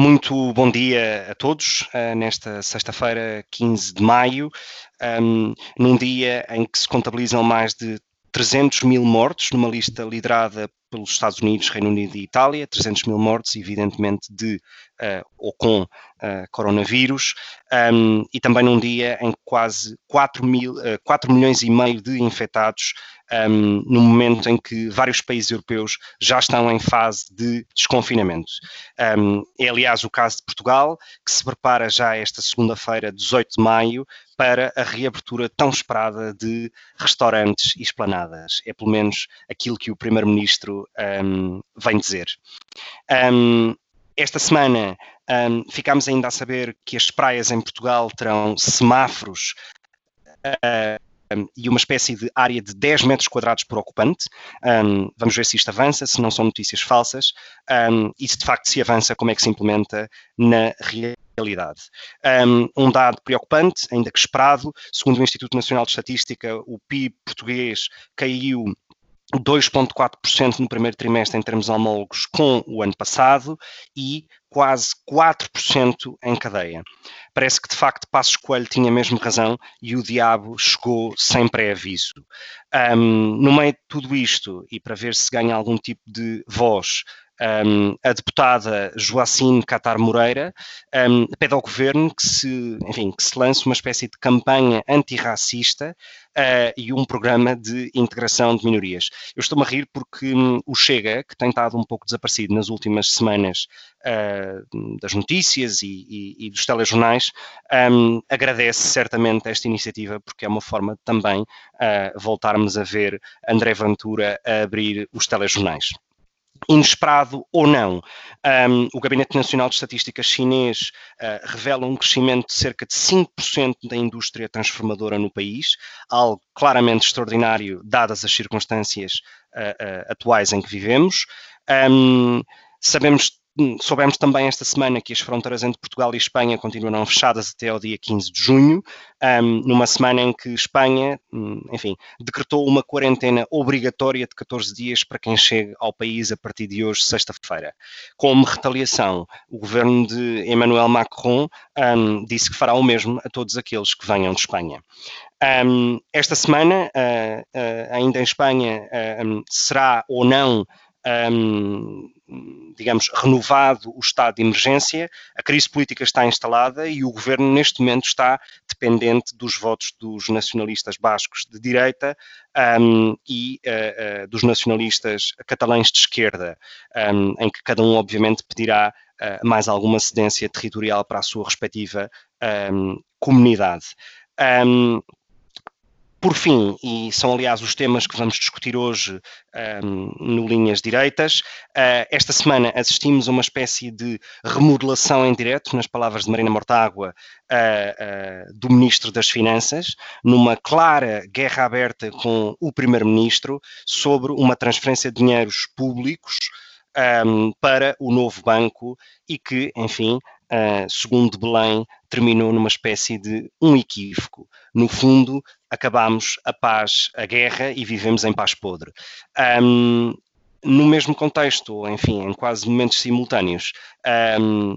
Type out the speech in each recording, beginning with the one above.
Muito bom dia a todos uh, nesta sexta-feira, 15 de maio, um, num dia em que se contabilizam mais de 300 mil mortos, numa lista liderada pelos Estados Unidos, Reino Unido e Itália, 300 mil mortos, evidentemente, de uh, ou com uh, coronavírus, um, e também num dia em que quase 4, mil, uh, 4 milhões e meio de infectados, um, no momento em que vários países europeus já estão em fase de desconfinamento. Um, é, aliás, o caso de Portugal, que se prepara já esta segunda-feira, 18 de maio, para a reabertura tão esperada de restaurantes e esplanadas. É pelo menos aquilo que o Primeiro-Ministro um, vem dizer. Um, esta semana um, ficámos ainda a saber que as praias em Portugal terão semáforos uh, e uma espécie de área de 10 metros quadrados por ocupante. Um, vamos ver se isto avança, se não são notícias falsas um, e se de facto se avança, como é que se implementa na realidade. Um, um dado preocupante, ainda que esperado, segundo o Instituto Nacional de Estatística, o PIB português caiu 2,4% no primeiro trimestre em termos homólogos com o ano passado e quase 4% em cadeia. Parece que de facto Passos Coelho tinha mesmo razão e o diabo chegou sem pré-aviso. Um, no meio de tudo isto, e para ver se ganha algum tipo de voz, um, a deputada Joacine Catar Moreira um, pede ao governo que se, enfim, que se lance uma espécie de campanha antirracista uh, e um programa de integração de minorias. Eu estou-me a rir porque um, o Chega, que tem estado um pouco desaparecido nas últimas semanas uh, das notícias e, e, e dos telejornais, agradece certamente esta iniciativa porque é uma forma também uh, voltarmos a ver André Ventura a abrir os telejornais inesperado ou não. Um, o Gabinete Nacional de Estatística chinês uh, revela um crescimento de cerca de 5% da indústria transformadora no país, algo claramente extraordinário, dadas as circunstâncias uh, uh, atuais em que vivemos. Um, sabemos soubemos também esta semana que as fronteiras entre Portugal e Espanha continuarão fechadas até ao dia 15 de junho, um, numa semana em que Espanha, hum, enfim, decretou uma quarentena obrigatória de 14 dias para quem chegue ao país a partir de hoje, sexta-feira. Como retaliação, o governo de Emmanuel Macron um, disse que fará o mesmo a todos aqueles que venham de Espanha. Um, esta semana, uh, uh, ainda em Espanha, uh, será ou não um, digamos, renovado o estado de emergência, a crise política está instalada e o governo, neste momento, está dependente dos votos dos nacionalistas bascos de direita um, e uh, uh, dos nacionalistas catalães de esquerda, um, em que cada um, obviamente, pedirá uh, mais alguma cedência territorial para a sua respectiva comunidade. Por fim, e são aliás os temas que vamos discutir hoje um, no Linhas Direitas, uh, esta semana assistimos a uma espécie de remodelação em direto, nas palavras de Marina Mortágua, uh, uh, do Ministro das Finanças, numa clara guerra aberta com o Primeiro-Ministro sobre uma transferência de dinheiros públicos um, para o novo banco e que, enfim, segundo Belém, terminou numa espécie de um equívoco. No fundo, acabamos a paz, a guerra e vivemos em paz podre. Um, no mesmo contexto, enfim, em quase momentos simultâneos, um,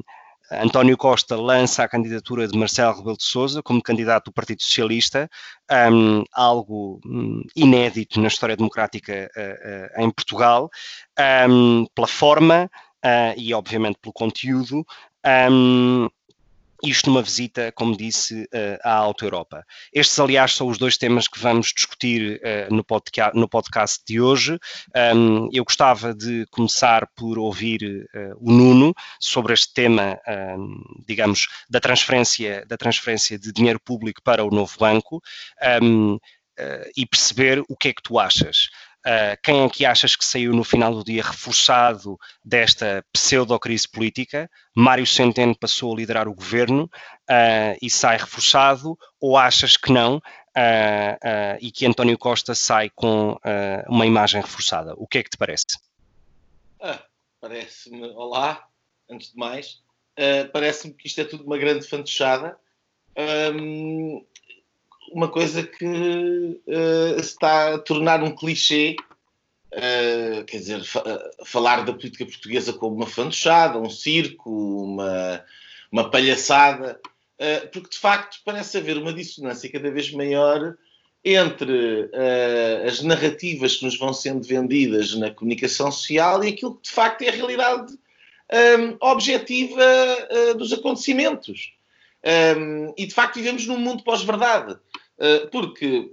António Costa lança a candidatura de Marcelo Rebelo de Sousa como candidato do Partido Socialista, um, algo um, inédito na história democrática uh, uh, em Portugal, um, pela forma uh, e, obviamente, pelo conteúdo. Isto numa visita, como disse, à Alta Europa. Estes, aliás, são os dois temas que vamos discutir no, podcast, no podcast de hoje. eu gostava de começar por ouvir o Nuno sobre este tema, digamos, da transferência, da transferência de dinheiro público para o novo banco e perceber o que é que tu achas. Uh, quem é que achas que saiu no final do dia reforçado desta pseudo-crise política? Mário Centeno passou a liderar o governo uh, e sai reforçado, ou achas que não? Uh, e que António Costa sai com uma imagem reforçada. O que é que te parece? Ah, parece-me, olá, antes de mais, parece-me que isto é tudo uma grande fantochada. Um, uma coisa que uh, está a tornar um clichê, uh, quer dizer, fa uh, falar da política portuguesa como uma fantochada, um circo, uma, uma palhaçada, porque de facto parece haver uma dissonância cada vez maior entre as narrativas que nos vão sendo vendidas na comunicação social e aquilo que de facto é a realidade um, objetiva dos acontecimentos. Um, e de facto vivemos num mundo pós-verdade. Ah, porque,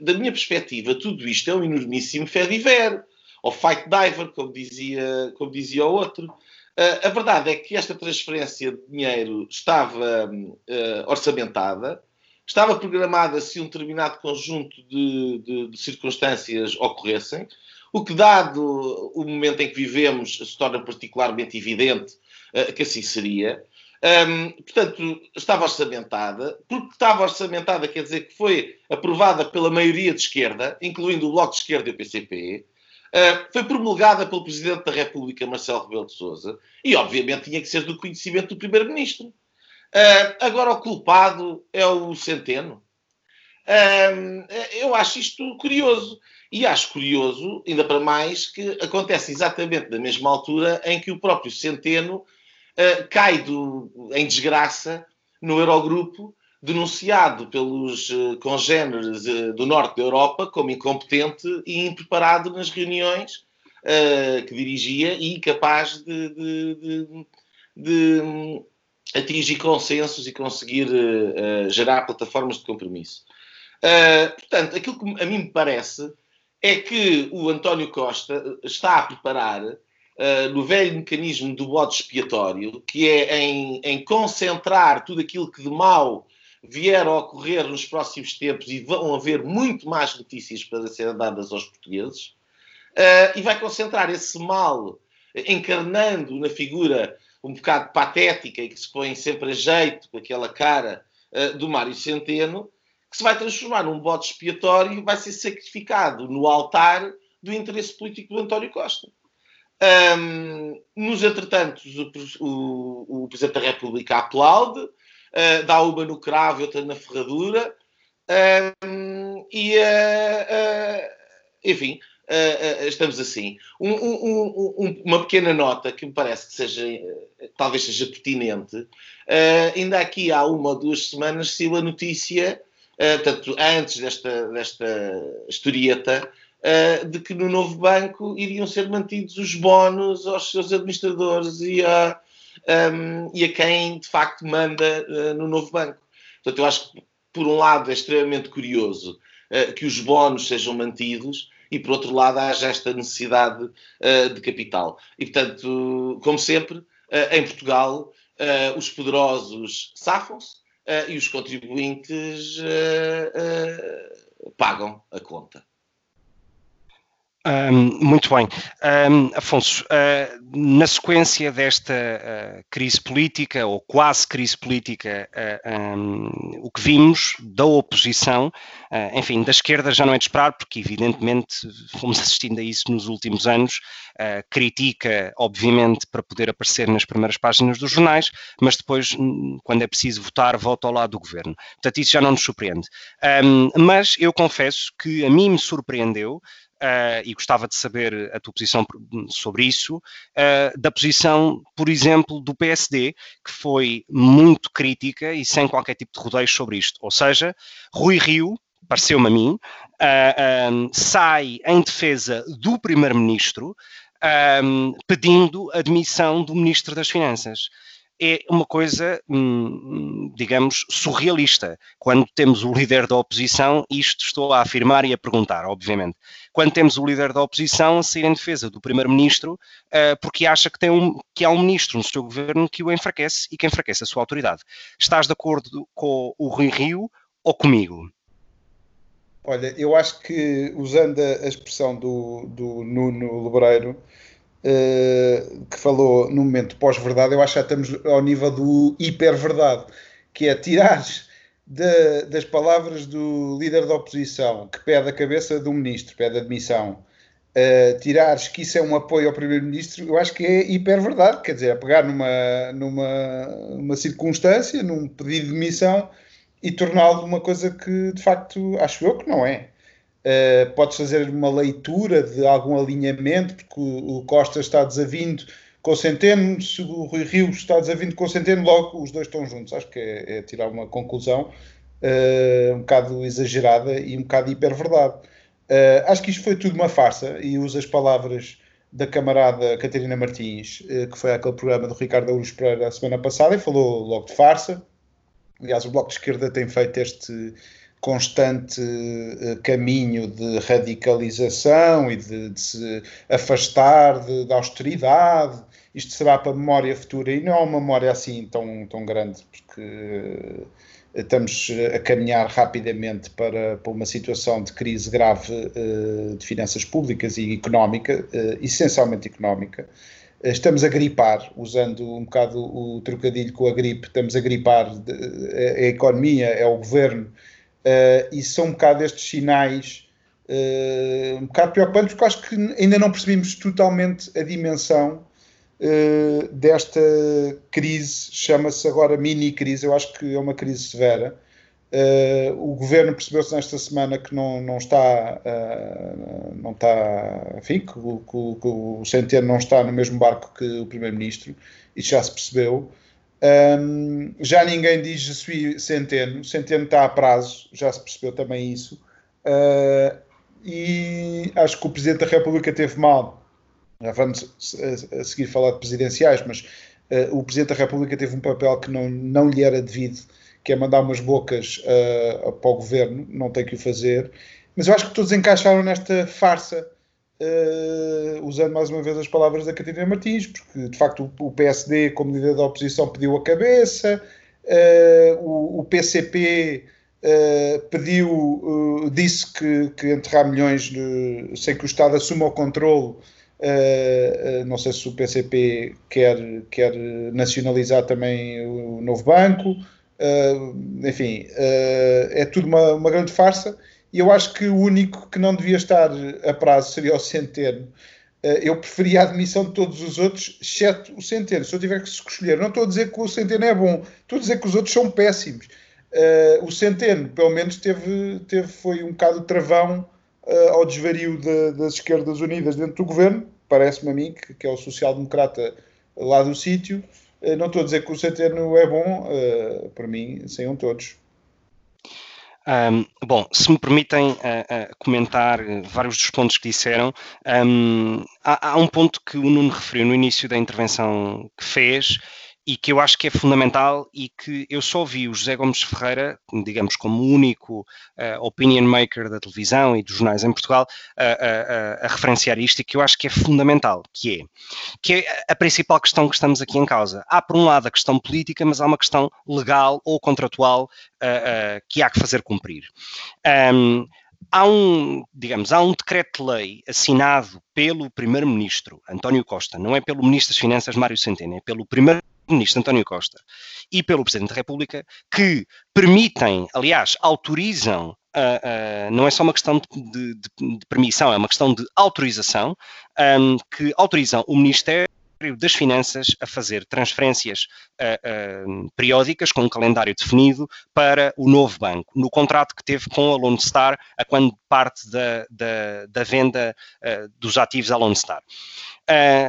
da minha perspectiva, tudo isto é um enormíssimo fé viver, ou fight diver, como dizia, como dizia o outro. Ah, a verdade é que esta transferência de dinheiro estava ah, orçamentada, estava programada se um determinado conjunto de, de, de, circunstâncias ocorressem, o que, dado o momento em que vivemos, se torna particularmente evidente que assim seria. Um, portanto, estava orçamentada. Porque estava orçamentada, quer dizer que foi aprovada pela maioria de esquerda, incluindo o Bloco de Esquerda e o PCP. Uh, foi promulgada pelo Presidente da República, Marcelo Rebelo de Sousa, e obviamente tinha que ser do conhecimento do Primeiro-Ministro. Uh, agora o culpado é o Centeno. Uh, eu acho isto curioso. E acho curioso, ainda para mais, que acontece exatamente na mesma altura em que o próprio Centeno uh, cai do, em desgraça no Eurogrupo, denunciado pelos uh, congêneres uh, do norte da Europa como incompetente e impreparado nas reuniões que dirigia e incapaz de, de, de, de um, atingir consensos e conseguir gerar plataformas de compromisso. portanto, aquilo que a mim me parece é que o António Costa está a preparar uh, no velho mecanismo do bode expiatório, que é em, em, concentrar tudo aquilo que de mal vier a ocorrer nos próximos tempos e vão haver muito mais notícias para serem dadas aos portugueses, uh, e vai concentrar esse mal encarnando na figura um bocado patética e que se põe sempre a jeito com aquela cara uh, do Mário Centeno, que se vai transformar num bode expiatório e vai ser sacrificado no altar do interesse político do António Costa. Um, nos entretantos, o, o, o, Presidente da República aplaude, uh, dá uma no cravo e outra na ferradura, um, e, uh, uh, enfim, estamos assim. Um, uma pequena nota que me parece que seja, talvez seja pertinente, ainda aqui há uma ou duas semanas saiu a notícia, tanto antes desta, desta historieta, uh, de que no novo banco iriam ser mantidos os bónus aos seus administradores e a, um, ehm, e a quem de facto manda uh, no novo banco. Portanto, eu acho que, por um lado, é extremamente curioso uh, que os bónus sejam mantidos e, por outro lado, haja esta necessidade de capital. E, portanto, como sempre, em Portugal, os poderosos safam-se e os contribuintes pagam a conta. Um, muito bem. Um, Afonso, uh, na sequência desta uh, crise política, ou quase crise política, uh, um, o que vimos da oposição, enfim, da esquerda já não é de esperar, porque evidentemente fomos assistindo a isso nos últimos anos, critica, obviamente, para poder aparecer nas primeiras páginas dos jornais, mas depois, hum, quando é preciso votar, vota ao lado do governo. Portanto, isso já não nos surpreende. mas eu confesso que a mim me surpreendeu uh, e gostava de saber a tua posição sobre isso, uh, da posição, por exemplo, do PSD, que foi muito crítica e sem qualquer tipo de rodeios sobre isto. Ou seja, Rui Rio, pareceu-me a mim, uh, um, sai em defesa do primeiro-ministro, um, pedindo a demissão do ministro das Finanças é uma coisa, hum, digamos, surrealista. Quando temos o líder da oposição, isto estou a afirmar e a perguntar, obviamente. Quando temos o líder da oposição a sair em defesa do primeiro-ministro, uh, porque acha que, tem um, que há um ministro no seu governo que o enfraquece e que enfraquece a sua autoridade. Estás de acordo com o Rui Rio ou comigo? Olha, eu acho que, usando a expressão do, do Nuno Lebreiro, uh, que falou no momento pós-verdade, eu acho que já estamos ao nível do hiper-verdade, que é tirar de, das palavras do líder da oposição, que pede a cabeça do ministro, pede a demissão, uh, tirares que isso é um apoio ao primeiro-ministro, eu acho que é hiper-verdade, quer dizer, é pegar numa, numa uma circunstância, num pedido de demissão e torná-lo uma coisa que de facto acho eu que não é. Uh, podes fazer uma leitura de algum alinhamento, porque o, o Costa está desavindo com o Centeno, se o Rui Rio está desavindo com o Centeno, logo os dois estão juntos. Acho que é, é tirar uma conclusão uh, um bocado exagerada e um bocado hiper-verdade. Uh, acho que isto foi tudo uma farsa e uso as palavras da camarada Catarina Martins, uh, que foi aquele programa do Ricardo Augusto Pereira a semana passada e falou logo de farsa. Aliás, o Bloco de Esquerda tem feito este constante uh, caminho de radicalização e de, de se afastar da austeridade. Isto será para a memória futura e não é uma memória assim tão, tão grande, porque uh, estamos a caminhar rapidamente para, para uma situação de crise grave uh, de finanças públicas e económica, essencialmente económica. Estamos a gripar, usando um bocado o trocadilho com a gripe, estamos a gripar a economia, é o governo, uh, e são um bocado estes sinais uh, um bocado preocupantes, porque acho que ainda não percebemos totalmente a dimensão uh, desta crise, chama-se agora mini-crise, eu acho que é uma crise severa. O governo percebeu-se nesta semana que não, não está, não está, enfim, que, que, que, o Centeno não está no mesmo barco que o Primeiro-Ministro, isso já se percebeu. Um, já ninguém diz je suis Centeno, Centeno está a prazo, já se percebeu também isso. Uh, e acho que o Presidente da República teve mal. Já vamos a, a seguir falar de presidenciais, mas o Presidente da República teve um papel que não, não lhe era devido que é mandar umas bocas uh, para o governo, não tem que o fazer. Mas eu acho que todos encaixaram nesta farsa, uh, usando mais uma vez as palavras da Catarina Martins, porque de facto o, PSD, como líder da oposição, pediu a cabeça, uh, o, o, PCP. pediu, disse que, que enterrar milhões de, sem que o Estado assuma o controle Uh, uh, não sei se o PCP quer, quer nacionalizar também o novo banco. Uh, enfim, uh, é tudo uma, uma, grande farsa e eu acho que o único que não devia estar a prazo seria o Centeno. Uh, eu preferia a admissão de todos os outros, exceto o Centeno. Se eu tiver que escolher, não estou a dizer que o Centeno é bom, estou a dizer que os outros são péssimos. o Centeno, pelo menos, teve, teve, foi um bocado travão ao desvario de, das esquerdas unidas dentro do governo, parece-me a mim, que, que é o social-democrata lá do sítio. Eh, não estou a dizer que o Centeno é bom, para mim, saiam todos. Um, bom, se me permitem uh, uh, comentar vários dos pontos que disseram, um, há, há, um ponto que o Nuno referiu no início da intervenção que fez e que eu acho que é fundamental e que eu só vi o José Gomes Ferreira, digamos, como único uh, opinion maker da televisão e dos jornais em Portugal a, a, a, referenciar isto e que eu acho que é fundamental, que é, que é a principal questão que estamos aqui em causa. Há, por um lado, a questão política, mas há uma questão legal ou contratual uh, uh, que há que fazer cumprir. Um, há um, digamos, há um decreto-lei assinado pelo Primeiro-Ministro António Costa, não é pelo Ministro das Finanças Mário Centeno, é pelo Primeiro Ministro António Costa e pelo Presidente da República, que permitem, aliás, autorizam, uh, uh, não é só uma questão de, de, de, permissão, é uma questão de autorização, um, que autorizam o Ministério das Finanças a fazer transferências uh, periódicas com um calendário definido para o novo banco, no contrato que teve com a Lone Star, a quando parte da, da, da venda dos ativos à Lone Star.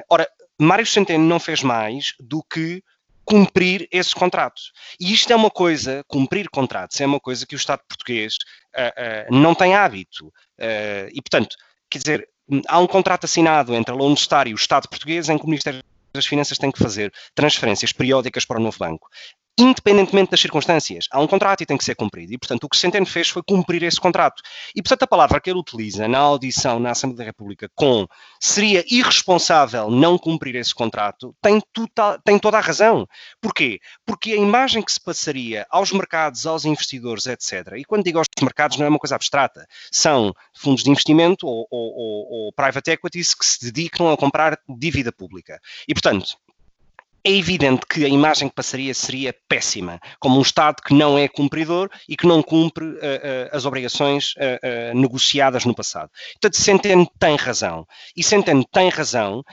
ora, Mário Centeno não fez mais do que cumprir esses contratos. E isto é uma coisa, cumprir contratos, é uma coisa que o Estado português uh, uh, não tem hábito. Uh, e, portanto, quer dizer, há um contrato assinado entre a Lone Star e o Estado português em que o Ministério das Finanças tem que fazer transferências periódicas para o novo banco. Independentemente das circunstâncias. Há um contrato e tem que ser cumprido. E, portanto, o que Centeno fez foi cumprir esse contrato. E, portanto, a palavra que ele utiliza na audição na Assembleia da República com seria irresponsável não cumprir esse contrato, tem, tem toda a razão. Porquê? Porque a imagem que se passaria aos mercados, aos investidores, etc., e quando digo aos mercados não é uma coisa abstrata, são fundos de investimento ou, ou, ou, ou private equities que se dedicam a comprar dívida pública. E, portanto, é evidente que a imagem que passaria seria péssima, como um Estado que não é cumpridor e que não cumpre uh, uh, as obrigações uh, negociadas no passado. Portanto, Centeno tem razão. E Centeno tem razão,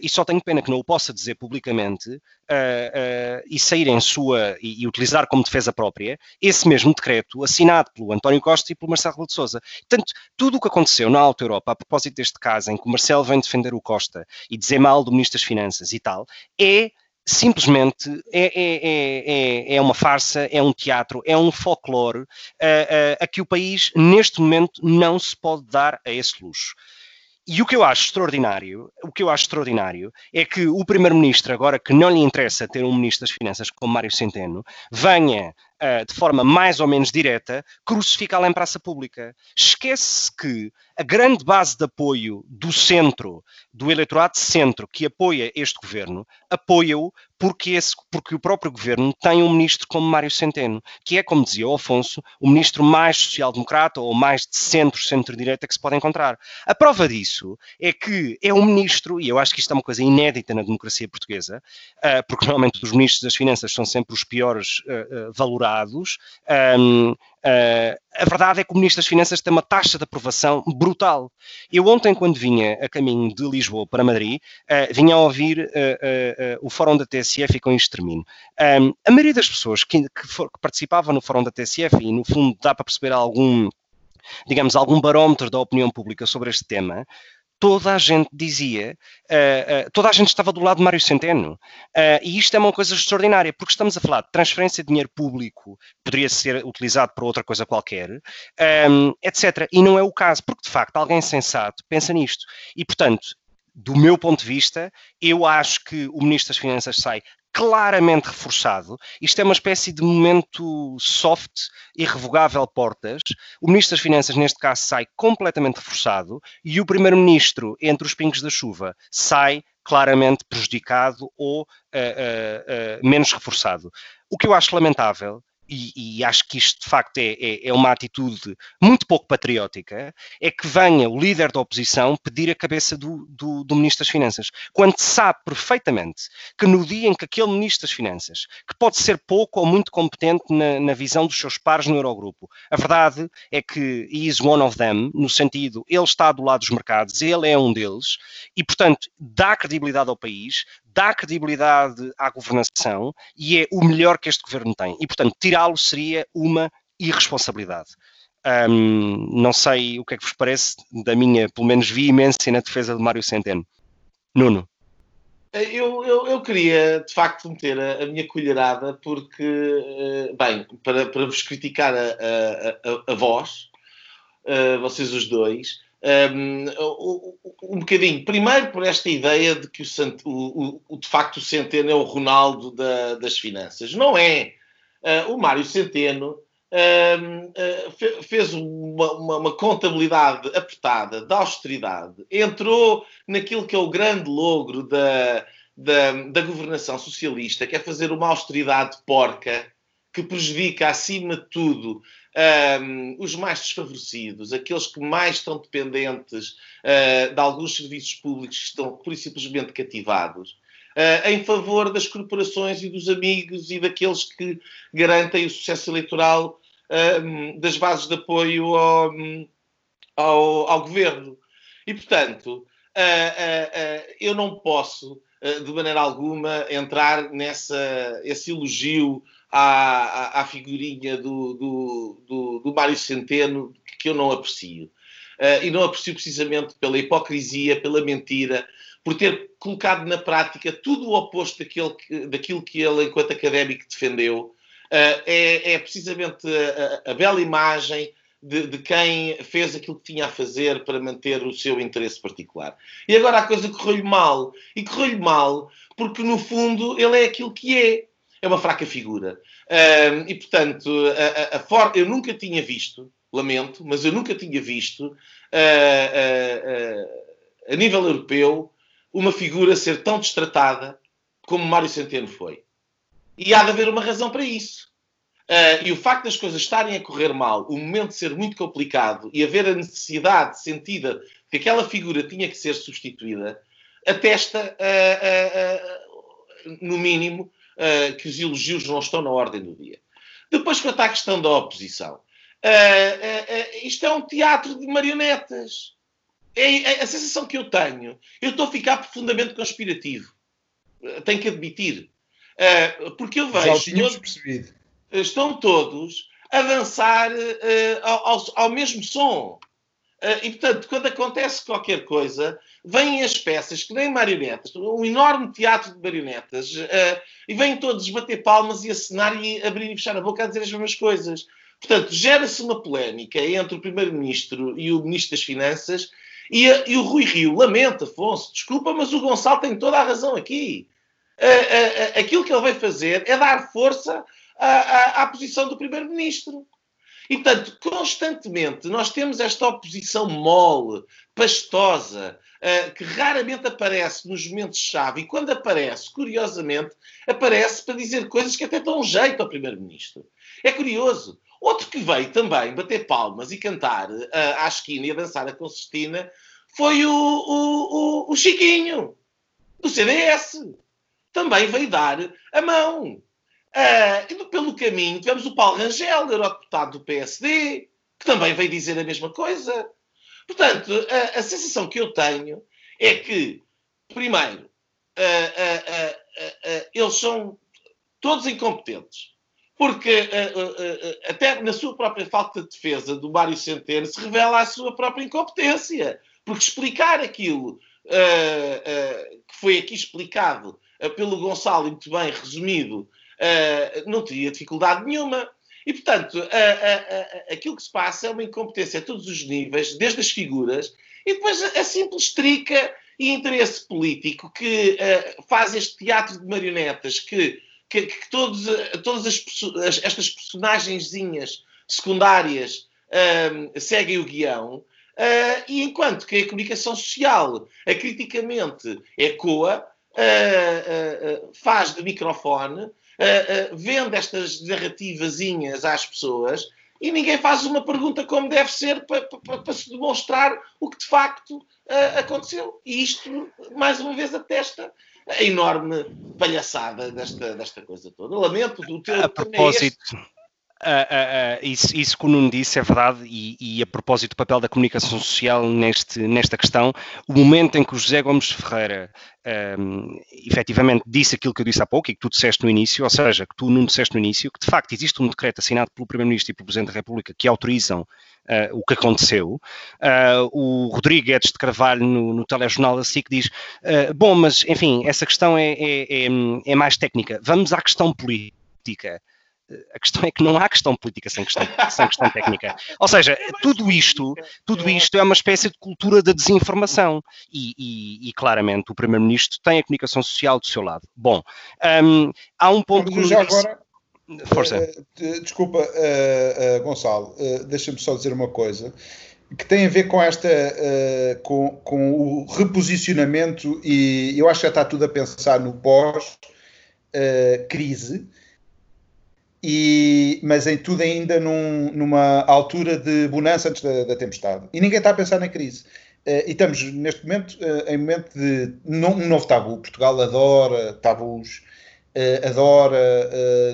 e só tenho pena que não o possa dizer publicamente, e sair em sua e, e, utilizar como defesa própria esse mesmo decreto assinado pelo António Costa e pelo Marcelo Rebelo de Sousa. Portanto, tudo o que aconteceu na Alta Europa a propósito deste caso em que o Marcelo vem defender o Costa e dizer mal do Ministro das Finanças e tal, é simplesmente é, é, é, é, uma farsa, é um teatro, é um folclore a, a, a que o país, neste momento, não se pode dar a esse luxo. E o que eu acho extraordinário, o que eu acho extraordinário é que o primeiro-ministro, agora que não lhe interessa ter um ministro das Finanças como Mário Centeno, venha uh, de forma mais ou menos direta crucificá-lo em praça pública. Esquece que a grande base de apoio do centro, do eleitorado de centro que apoia este governo, apoia-o porque, porque o próprio governo tem um ministro como Mário Centeno, que é, como dizia o Afonso, o ministro mais social-democrata ou mais de centro, centro-direita que se pode encontrar. A prova disso é que é um ministro, e eu acho que isto é uma coisa inédita na democracia portuguesa, uh, porque normalmente os ministros das Finanças são sempre os piores uh, valorados. Um, Uh, a verdade é que o Ministro das Finanças tem uma taxa de aprovação brutal. Eu ontem, quando vinha a caminho de Lisboa para Madrid, uh, vinha a ouvir uh, o fórum da TSF e com isto termino. Um, a maioria das pessoas que, que, for, que participavam no fórum da TSF, e no fundo dá para perceber algum digamos, algum barómetro da opinião pública sobre este tema, toda a gente dizia, uh, uh, toda a gente estava do lado de Mário Centeno. Uh, e isto é uma coisa extraordinária, porque estamos a falar de transferência de dinheiro público, poderia ser utilizado para outra coisa qualquer, um, ehm, etc. E não é o caso, porque de facto alguém sensato pensa nisto. E portanto, do meu ponto de vista, eu acho que o Ministro das Finanças sai claramente reforçado. Isto é uma espécie de momento soft, irrevogável portas. O Ministro das Finanças, neste caso, sai completamente reforçado e o Primeiro-Ministro, entre os pingos da chuva, sai claramente prejudicado ou uh, uh, uh, menos reforçado. O que eu acho lamentável e, e, acho que isto de facto é, é, é, uma atitude muito pouco patriótica, é que venha o líder da oposição pedir a cabeça do, do, do, Ministro das Finanças, quando sabe perfeitamente que no dia em que aquele Ministro das Finanças, que pode ser pouco ou muito competente na, na visão dos seus pares no Eurogrupo, a verdade é que he is one of them, no sentido, ele está do lado dos mercados, ele é um deles, e portanto dá credibilidade ao país, dá credibilidade à governação e é o melhor que este governo tem. E, portanto, tirá-lo seria uma irresponsabilidade. Um, não sei o que é que vos parece da minha, pelo menos, veemência na defesa de Mário Centeno. Nuno. Eu, eu, eu, queria, de facto, meter a, a minha colherada, porque, eh, bem, para, para vos criticar a, a, a, a vós, uh, vocês os dois, um, um bocadinho. Primeiro por esta ideia de que o, o, o de facto o Centeno é o Ronaldo da, das finanças. Não é. Uh, o Mário Centeno uh, fez uma, uma, uma, contabilidade apertada, da austeridade, entrou naquilo que é o grande logro da, da, da governação socialista, que é fazer uma austeridade porca que prejudica, acima de tudo, um, os mais desfavorecidos, aqueles que mais estão dependentes uh, de alguns serviços públicos que estão por simplesmente cativados, uh, em favor das corporações e dos amigos e daqueles que garantem o sucesso eleitoral das bases de apoio ao, ao, ao governo. E, portanto, uh, eu não posso, de maneira alguma, entrar nessa, esse elogio à, à, figurinha do, do, do, do Mário Centeno, que eu não aprecio. Uh, e não aprecio precisamente pela hipocrisia, pela mentira, por ter colocado na prática tudo o oposto daquilo que, daquilo que ele, enquanto académico, defendeu. Uh, é, é, precisamente a, a, bela imagem de, de, quem fez aquilo que tinha a fazer para manter o seu interesse particular. E agora a coisa correu-lhe mal. E correu-lhe mal porque, no fundo, ele é aquilo que é é uma fraca figura. Uh, e, portanto, a, a, a for... eu nunca tinha visto, lamento, mas eu nunca tinha visto, uh, a nível europeu, uma figura ser tão destratada como Mário Centeno foi. E há de haver uma razão para isso. Uh, e o facto das coisas estarem a correr mal, o momento ser muito complicado e haver a necessidade sentida que aquela figura tinha que ser substituída, atesta, uh, uh, no mínimo, que os elogios não estão na ordem do dia. Depois, quanto à questão da oposição, isto é um teatro de marionetas. É, é, a sensação que eu tenho, eu estou a ficar profundamente conspirativo. Tenho que admitir. porque eu vejo. Percebido estão todos a dançar uh, ao, ao, mesmo som. Uh, e, portanto, quando acontece qualquer coisa, vêm as peças, que nem marionetas, um enorme teatro de marionetas, uh, e vêm todos bater palmas e acenar e abrir e fechar a boca a dizer as mesmas coisas. Portanto, gera-se uma polémica entre o Primeiro-Ministro e o Ministro das Finanças, e, a, e, o Rui Rio lamenta, Afonso, desculpa, mas o Gonçalo tem toda a razão aqui. aquilo que ele vai fazer é dar força à, à, posição do primeiro-ministro. E, portanto, constantemente nós temos esta oposição mole, pastosa, uh, que raramente aparece nos momentos-chave, e quando aparece, curiosamente, aparece para dizer coisas que até dão jeito ao Primeiro-Ministro. É curioso. Outro que veio também bater palmas e cantar uh, à esquina e a dançar a concertina foi o, o, o, o Chiquinho, do CDS. Também veio dar a mão. Uh, e pelo caminho tivemos o Paulo Rangel, eurodeputado do PSD, que também veio dizer a mesma coisa. Portanto, a, a sensação que eu tenho é que, primeiro, uh, uh, eles são todos incompetentes. Porque até na sua própria falta de defesa do Mário Centeno se revela a sua própria incompetência. Porque explicar aquilo que foi aqui explicado pelo Gonçalo, muito bem resumido, uh, não teria dificuldade nenhuma. E, portanto, uh, uh, aquilo que se passa é uma incompetência a todos os níveis, desde as figuras, e depois a, a simples trica e interesse político que faz este teatro de marionetas que, que, que todos, todas as, as, estas personagenzinhas secundárias seguem o guião, Uh, e enquanto que a comunicação social acriticamente ecoa, uh, uh, faz de microfone, uh, uh, vende estas narrativazinhas às pessoas e ninguém faz uma pergunta como deve ser para, para, para se demonstrar o que de facto uh, aconteceu. E isto, mais uma vez, atesta a enorme palhaçada desta, desta coisa toda. Lamento do teu. A propósito. Uh, uh, uh, isso, isso que o Nuno disse é verdade, e, e, a propósito do papel da comunicação social neste, nesta questão, o momento em que o José Gomes Ferreira um, efetivamente disse aquilo que eu disse há pouco e que tu disseste no início, ou seja, que tu não disseste no início, que de facto existe um decreto assinado pelo Primeiro-Ministro e pelo Presidente da República que autorizam o que aconteceu. o Rodrigo Guedes de Carvalho, no, no telejornal assim, que diz: bom, mas enfim, essa questão é, é, é, é mais técnica. Vamos à questão política a questão é que não há questão política sem questão, sem questão técnica. Ou seja, é tudo isto, tudo isto é uma espécie de cultura da desinformação. E, e, e claramente o Primeiro-Ministro tem a comunicação social do seu lado. Bom, um, há um ponto que. Já agora, Força. Uh, desculpa, uh, uh, Gonçalo, deixa-me só dizer uma coisa que tem a ver com esta uh, com, com o reposicionamento e eu acho que já está tudo a pensar no pós uh, crise e, mas em tudo ainda num, numa altura de bonança antes da, da, tempestade. E ninguém está a pensar na crise. Uh, e estamos neste momento uh, em momento de um novo tabu. Portugal adora tabus, uh, adora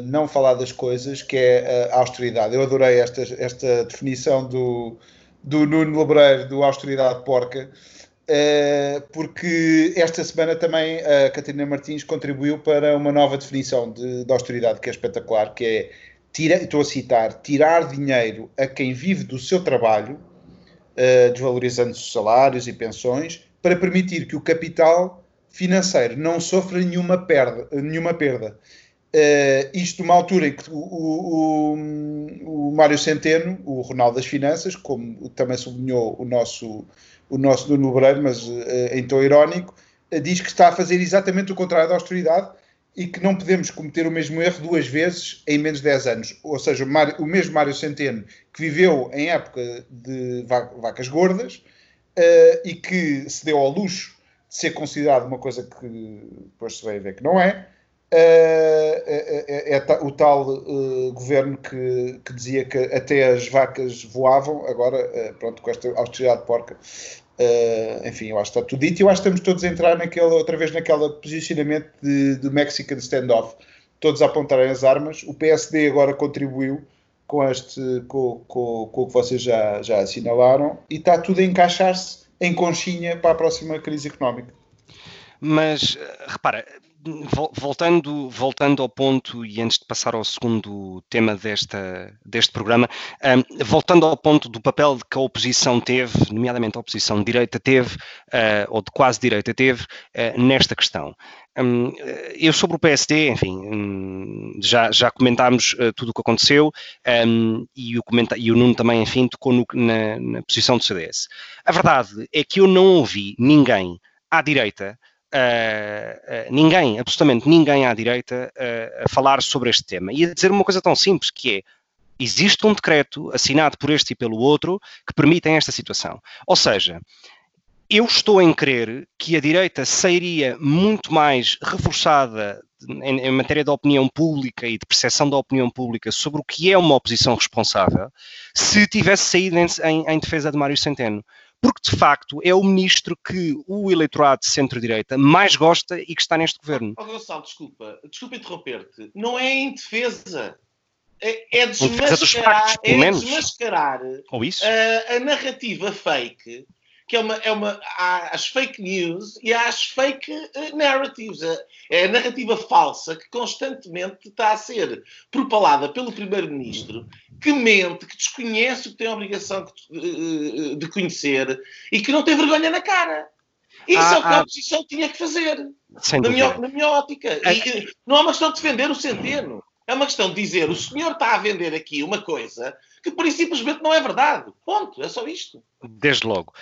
não falar das coisas, que é a austeridade. Eu adorei esta, esta definição do, do Nuno Lebreiro, do austeridade porca, porque esta semana também a Catarina Martins contribuiu para uma nova definição de, de austeridade que é espetacular, que é, tira, estou a citar, tirar dinheiro a quem vive do seu trabalho, uh, desvalorizando os salários e pensões, para permitir que o capital financeiro não sofra nenhuma perda. Nenhuma perda. Uh, isto numa altura em que o, o, o, o Mário Centeno, o Ronaldo das Finanças, como também sublinhou o nosso o nosso Nuno Breiro, mas uh, em tom irónico, uh, diz que está a fazer exatamente o contrário da austeridade e que não podemos cometer o mesmo erro duas vezes em menos de 10 anos. Ou seja, o, Mário, o mesmo Mário Centeno, que viveu em época de vacas gordas uh, e que se deu ao luxo de ser considerado uma coisa que depois se vai ver que não é, é, é, é, o tal uh, governo que, que, dizia que até as vacas voavam, agora, pronto, com esta austeridade porca, Uh, enfim, eu acho que está tudo dito e eu acho que estamos todos a entrar naquele, outra vez naquele posicionamento de, do Mexican standoff, todos a apontarem as armas. O PSD agora contribuiu com, este, com, com, com o que vocês já, já assinalaram e está tudo a encaixar-se em conchinha para a próxima crise económica. Mas repara, voltando, voltando ao ponto, e antes de passar ao segundo tema desta, deste programa, um, voltando ao ponto do papel que a oposição teve, nomeadamente a oposição de direita teve, uh, ou de quase direita teve, uh, nesta questão. Um, eu sobre o PSD, enfim, um, já, já comentámos uh, tudo o que aconteceu e, o comenta e o Nuno também, enfim, tocou no, na, na posição do CDS. A verdade é que eu não ouvi ninguém à direita Uh, ninguém, absolutamente ninguém à direita, uh, a falar sobre este tema e a dizer uma coisa tão simples que é existe um decreto assinado por este e pelo outro que permitem esta situação. Ou seja, eu estou em crer que a direita sairia muito mais reforçada em, em, matéria de opinião pública e de percepção da opinião pública sobre o que é uma oposição responsável se tivesse saído em, em, em defesa de Mário Centeno porque de facto é o ministro que o eleitorado de centro-direita mais gosta e que está neste governo. Oh, Gonçalo, desculpa, desculpa interromper-te. Não é em defesa. É, é desmascarar, é desmascarar? A, a narrativa fake que é uma, é uma há as fake news e há as fake uh, narratives. É a narrativa falsa que constantemente está a ser propalada pelo Primeiro-Ministro, que mente, que desconhece o que tem a obrigação de, uh, de conhecer e que não tem vergonha na cara. Isso ah, é o que a ah. oposição tinha que fazer, na minha, na minha, ótica. E, não é uma questão de defender o centeno. É uma questão de dizer o senhor está a vender aqui uma coisa que por simplesmente não é verdade. Ponto. É só isto. Desde logo.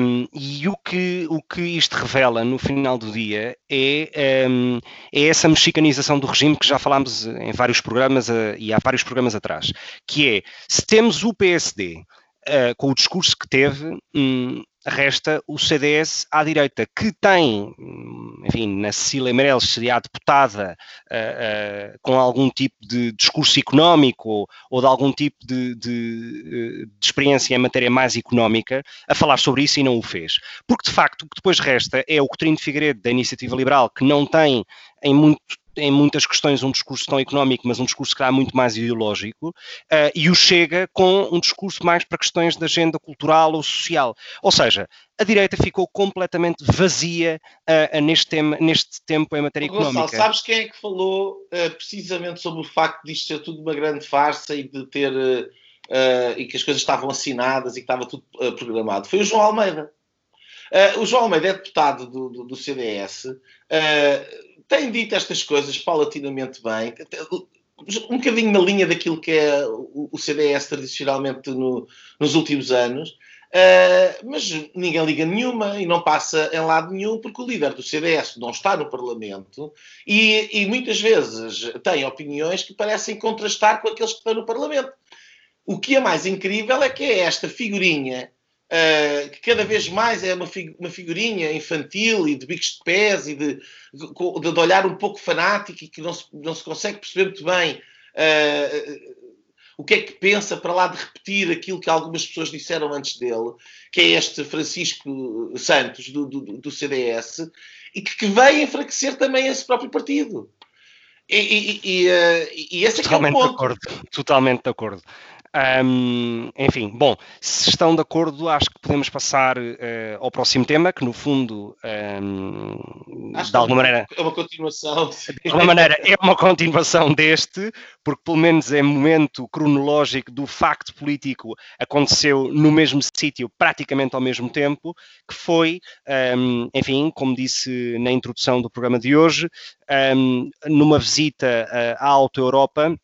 Um, e o que, o que isto revela no final do dia é, um, é essa mexicanização do regime que já falámos em vários programas uh, e há vários programas atrás, que é se temos o PSD uh, eh, com o discurso que teve, um, resta o CDS à direita, que tem, enfim, na Cecília Meirelles seria a deputada uh, uh, com algum tipo de discurso económico ou, ou de algum tipo de, de, eh, de, experiência em matéria mais económica, a falar sobre isso e não o fez. Porque, de facto, o que depois resta é o Coutinho de Figueiredo da Iniciativa Liberal, que não tem em muito em muitas questões um discurso tão económico, mas um discurso que é muito mais ideológico, uh, e o Chega com um discurso mais para questões de agenda cultural ou social. Ou seja, a direita ficou completamente vazia uh, neste, tema, neste tempo em matéria Gonçalo, económica. Sabes quem é que falou uh, precisamente sobre o facto de isto ser tudo uma grande farsa e de ter e que as coisas estavam assinadas e que estava tudo programado? Foi o João Almeida. o João Almeida é deputado do, do, do CDS tem dito estas coisas paulatinamente bem, um bocadinho na linha daquilo que é o CDS tradicionalmente no, nos últimos anos, uh, mas ninguém liga nenhuma e não passa em lado nenhum porque o líder do CDS não está no Parlamento e, e muitas vezes tem opiniões que parecem contrastar com aqueles que estão no Parlamento. O que é mais incrível é que é esta figurinha Uh, que cada vez mais é uma, fig uma figurinha infantil e de bicos de pés e de, de, de, olhar um pouco fanático e que não se, não se consegue perceber muito bem uh, o que é que pensa para lá de repetir aquilo que algumas pessoas disseram antes dele, que é este Francisco Santos do, do, do CDS, e que, que veio enfraquecer também esse próprio partido. E, e, e, e esse totalmente é, é o ponto. De acordo, totalmente de acordo. Um, enfim, bom, se estão de acordo, acho que podemos passar uh, ao próximo tema, que no fundo, um, de alguma maneira. É uma continuação. De alguma maneira, é uma continuação deste, porque pelo menos é momento cronológico do facto político aconteceu no mesmo sítio, praticamente ao mesmo tempo, que foi, um, enfim, como disse na introdução do programa de hoje, numa visita uh, à Alta Europa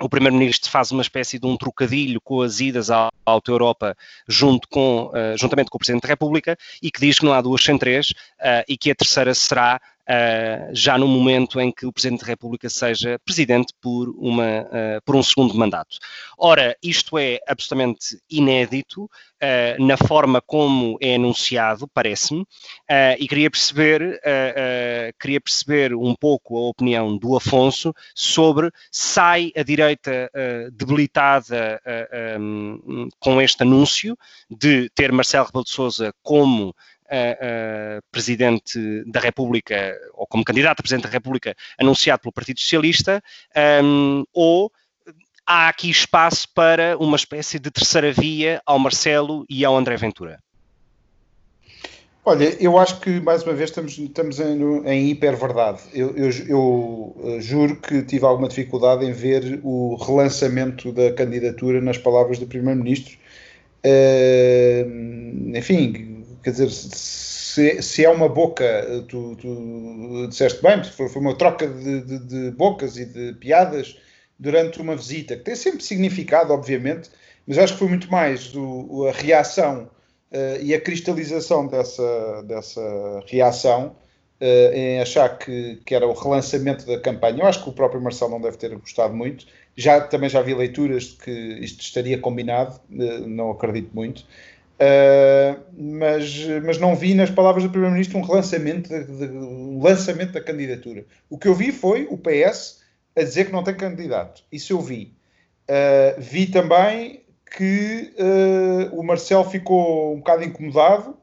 o Primeiro-Ministro faz uma espécie de um trocadilho com as idas à Alta Europa junto com, uh, juntamente com o Presidente da República e que diz que não há duas sem três uh, e que a terceira será uh, já no momento em que o Presidente da República seja Presidente por, uma, uh, por um segundo mandato. Ora, isto é absolutamente inédito na forma como é anunciado, parece-me, e queria perceber, queria perceber um pouco a opinião do Afonso sobre sai a direita debilitada um, com este anúncio de ter Marcelo Rebelo de Sousa como Presidente da República, ou como candidato a Presidente da República, anunciado pelo Partido Socialista, um, ou há aqui espaço para uma espécie de terceira via ao Marcelo e ao André Ventura? Olha, eu acho que mais uma vez estamos, estamos em, em hiper-verdade. Eu, eu, eu, eh, juro que tive alguma dificuldade em ver o relançamento da candidatura nas palavras do Primeiro-Ministro. Uh, enfim, quer dizer, se, se é uma boca, tu, tu disseste bem, foi, foi uma troca de, de, de, bocas e de piadas durante uma visita, que tem sempre significado, obviamente, mas acho que foi muito mais do, a reação uh, e a cristalização dessa, dessa reação uh, em achar que, que era o relançamento da campanha. Eu acho que o próprio Marcelo não deve ter gostado muito. Já, também já vi leituras de que isto estaria combinado, uh, não acredito muito. Uh, mas, mas não vi nas palavras do Primeiro-Ministro um relançamento, de, de, um lançamento da candidatura. O que eu vi foi o PS a dizer que não tem candidato. Isso eu vi. Uh, vi também que uh, o Marcel ficou um bocado incomodado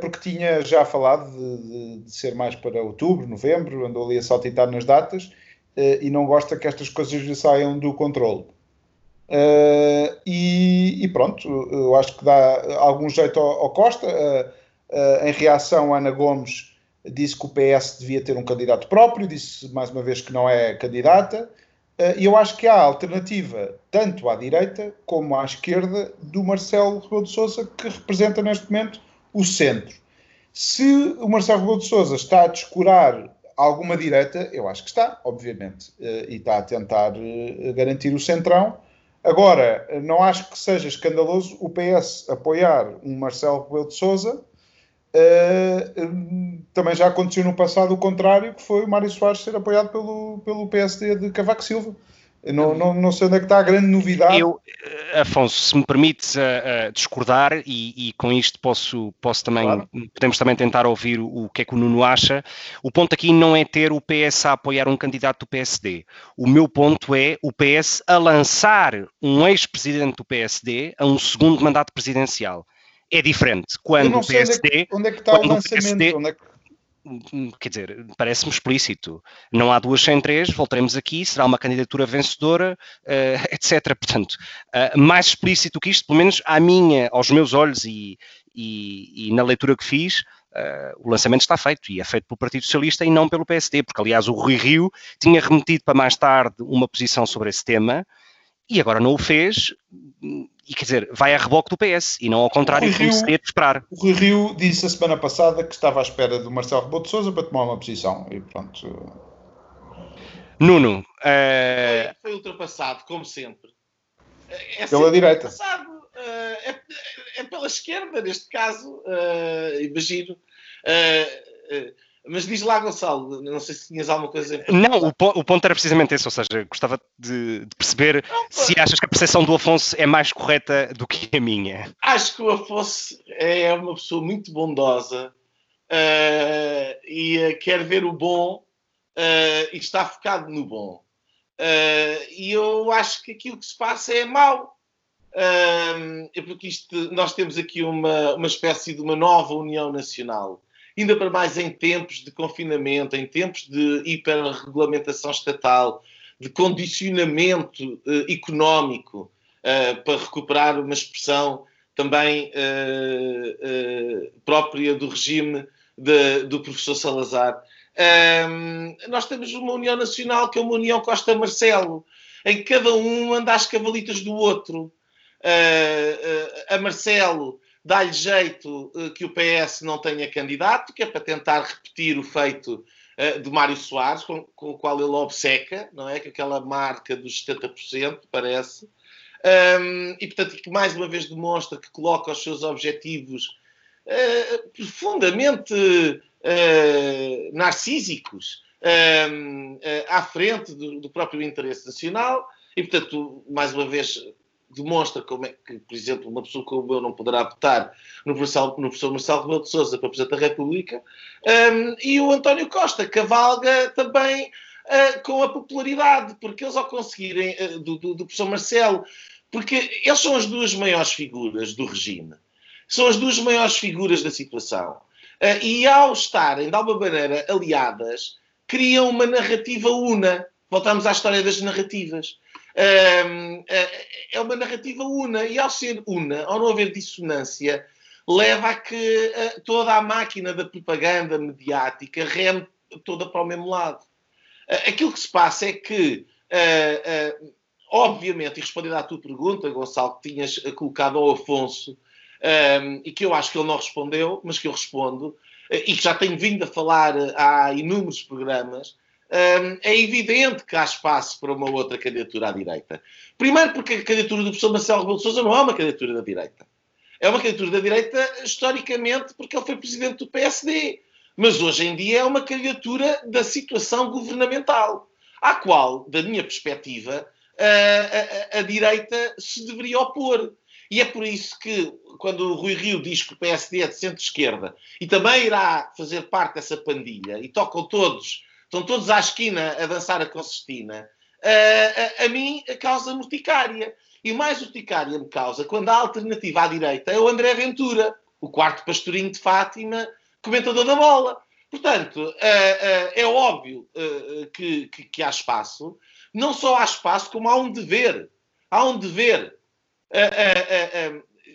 porque tinha já falado de, de, ser mais para outubro, novembro, andou ali a saltitar nas datas e não gosta que estas coisas lhe saiam do controle. Uh, e, e, pronto, eu acho que dá algum jeito ao, ao Costa. Uh, uh, em reação, Ana Gomes disse que o PS devia ter um candidato próprio, disse mais uma vez que não é candidata. E eu acho que há alternativa, tanto à direita como à esquerda, do Marcelo Rebelo de Sousa, que representa neste momento o centro. Se o Marcelo Rebelo de Sousa está a descurar alguma direita, eu acho que está, obviamente, e está a tentar garantir o centrão Agora, não acho que seja escandaloso o PS apoiar um Marcelo Rebelo de Sousa. Uh, também já aconteceu no passado o contrário, que foi o Mário Soares ser apoiado pelo, pelo PSD de Cavaco Silva. Não, não, não, sei onde é que está a grande novidade. Eu, Afonso, se me permites uh, uh, discordar, e, e, com isto posso, posso também, claro. podemos também tentar ouvir o, o, que é que o Nuno acha. O ponto aqui não é ter o PS a apoiar um candidato do PSD. O meu ponto é o PS a lançar um ex-presidente do PSD a um segundo mandato presidencial. É diferente. Quando o PSD. Onde é que, onde é que está o lançamento? PSD, onde é que quer dizer, parece-me explícito. Não há duas sem três, voltaremos aqui, será uma candidatura vencedora, uh, etc. Portanto, uh, mais explícito que isto, pelo menos à minha, aos meus olhos e, e, e na leitura que fiz, uh, o lançamento está feito e é feito pelo Partido Socialista e não pelo PSD, porque aliás o Rui Rio tinha remetido para mais tarde uma posição sobre esse tema e agora não o fez e quer dizer, vai a reboque do PS e não ao contrário como seria de esperar. O Rui Rio disse a semana passada que estava à espera do Marcelo Rebelo de Sousa para tomar uma posição e pronto. Nuno. Uh... Foi, foi, ultrapassado, como sempre. É pela direita. Uh, é, é, pela esquerda, neste caso, uh, imagino. Mas diz lá, Gonçalo, não sei se tinhas alguma coisa. Não, o, o, ponto era precisamente esse, ou seja, gostava de, de perceber não, se achas que a percepção do Afonso é mais correta do que a minha. Acho que o Afonso é uma pessoa muito bondosa uh, e uh, quer ver o bom uh, e está focado no bom. e eu acho que aquilo que se passa é mau. é porque isto, nós temos aqui uma, uma espécie de uma nova União Nacional ainda para mais em tempos de confinamento, em tempos de hiperregulamentação estatal, de condicionamento uh, económico, uh, para recuperar uma expressão também uh, própria do regime de, do professor Salazar. Um, nós temos uma União Nacional que é uma União Costa-Marcelo, em que cada um anda às cavalitas do outro. a Marcelo dá-lhe jeito uh, que o PS não tenha candidato, que é para tentar repetir o feito uh, de Mário Soares, com, com, o qual ele obceca, não é? Com aquela marca dos 70%, parece. Um, e, portanto, que mais uma vez demonstra que coloca os seus objetivos uh, profundamente narcísicos à frente do, do próprio interesse nacional e, portanto, mais uma vez, demonstra como é que, por exemplo, uma pessoa como eu não poderá votar no professor, no professor Marcelo Rebelo de Sousa para Presidente da República, um, e o António Costa cavalga também uh, com a popularidade, porque eles ao conseguirem, uh, do, do, do, professor Marcelo, porque eles são as duas maiores figuras do regime, são as duas maiores figuras da situação, uh, e ao estarem, de alguma maneira, aliadas, criam uma narrativa una. Voltamos à história das narrativas é uma narrativa una e ao ser una, ao não haver dissonância, leva a que toda a máquina da propaganda mediática reme toda para o mesmo lado. Aquilo que se passa é que, obviamente, e respondendo à tua pergunta, Gonçalo, que tinhas colocado ao Afonso, e que eu acho que ele não respondeu, mas que eu respondo, e que já tenho vindo a falar há inúmeros programas, é evidente que há espaço para uma outra candidatura à direita. Primeiro porque a candidatura do professor Marcelo Rebelo de Sousa não é uma candidatura da direita. É uma candidatura da direita historicamente porque ele foi presidente do PSD. Mas hoje em dia é uma candidatura da situação governamental, à qual, da minha perspectiva, a, a, a direita se deveria opor. E é por isso que, quando o Rui Rio diz que o PSD é de centro-esquerda e também irá fazer parte dessa pandilha e tocam todos estão todos à esquina a dançar a concertina, a, a, a mim causa urticária. E mais urticária me causa quando a alternativa à direita é o André Ventura, o quarto pastorinho de Fátima, comentador da bola. Portanto, é óbvio que, que, que há espaço. Não só há espaço, como há um dever. Há um dever.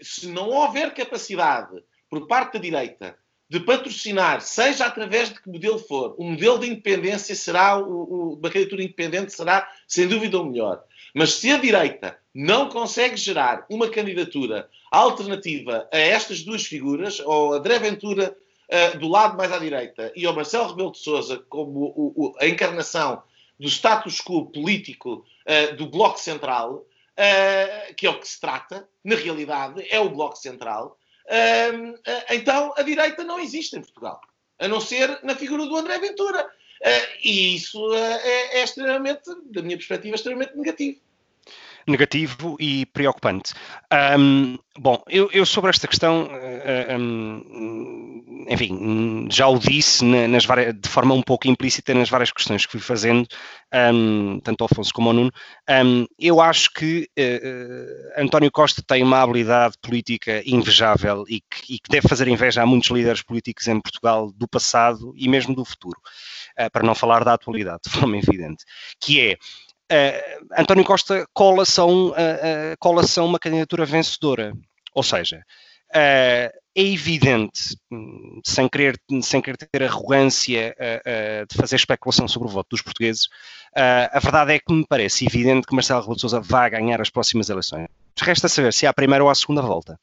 Se não houver capacidade por parte da direita de patrocinar, seja através de que modelo for, o modelo de independência será, o, o, uma candidatura independente será, sem dúvida, o melhor. Mas se a direita não consegue gerar uma candidatura alternativa a estas duas figuras, ou a André Ventura uh, do lado mais à direita e ao Marcelo Rebelo de Sousa como o, a encarnação do status quo político uh, do Bloco Central, uh, que é o que se trata, na realidade, é o Bloco Central, então a direita não existe em Portugal, a não ser na figura do André Ventura. Uh, e isso uh, é, é, extremamente, da minha perspectiva, extremamente negativo negativo e preocupante. Um, bom, eu, eu, sobre esta questão, uh, um, enfim, já o disse nas várias, de forma um pouco implícita nas várias questões que fui fazendo, um, tanto ao Afonso como ao Nuno. eu acho que uh, António Costa tem uma habilidade política invejável e que, e que, deve fazer inveja a muitos líderes políticos em Portugal do passado e mesmo do futuro, uh, para não falar da atualidade, de forma evidente, que é uh, António Costa cola-se a, um, uh, uh, cola a uma candidatura vencedora. Ou seja, é evidente, sem querer, sem querer ter arrogância de fazer especulação sobre o voto dos portugueses, a verdade é que me parece evidente que Marcelo Rebelo de Sousa vai ganhar as próximas eleições. Resta saber se é a primeira ou a segunda volta.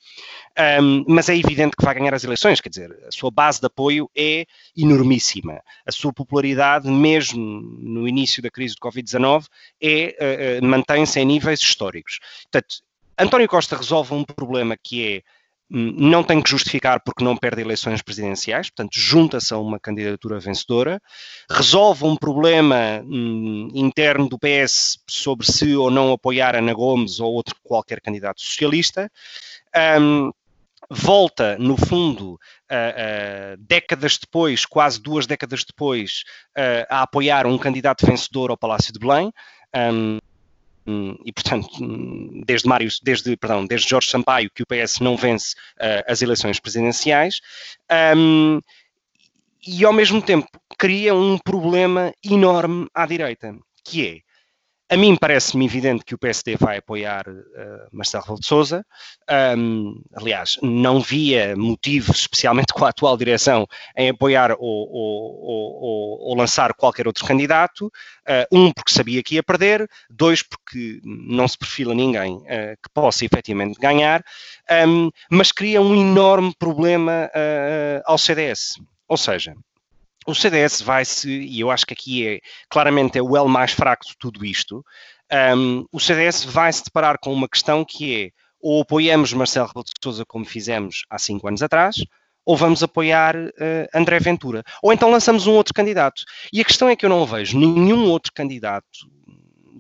Um, mas é evidente que vai ganhar as eleições, quer dizer, a sua base de apoio é enormíssima. A sua popularidade, mesmo no início da crise do Covid-19, é, uh, uh, mantém-se em níveis históricos. Portanto, António Costa resolve um problema que é não tem que justificar porque não perde eleições presidenciais, portanto, junta-se a uma candidatura vencedora, resolve um problema hum, interno do PS sobre se ou não apoiar Ana Gomes ou outro qualquer candidato socialista. Um, volta, no fundo, décadas depois, quase duas décadas depois, a apoiar um candidato vencedor ao Palácio de Belém. Um, e portanto, desde Mário, desde, perdão, desde Jorge Sampaio que o PS não vence as eleições presidenciais, um, e ao mesmo tempo cria um problema enorme à direita, que é a mim parece-me evidente que o PSD vai apoiar uh, Marcelo de Sousa. Um, aliás, não via motivo, especialmente com a atual direção, em apoiar ou lançar qualquer outro candidato. Uh, um, porque sabia que ia perder. Dois, porque não se perfila ninguém uh, que possa efetivamente ganhar. Um, mas cria um enorme problema ao CDS. Ou seja, o CDS vai-se, e eu acho que aqui é claramente é o L mais fraco de tudo isto, um, o CDS vai se deparar com uma questão que é ou apoiamos Marcelo Rebelo de Sousa como fizemos há cinco anos atrás, ou vamos apoiar uh, André Ventura. Ou então lançamos um outro candidato. E a questão é que eu não vejo nenhum outro candidato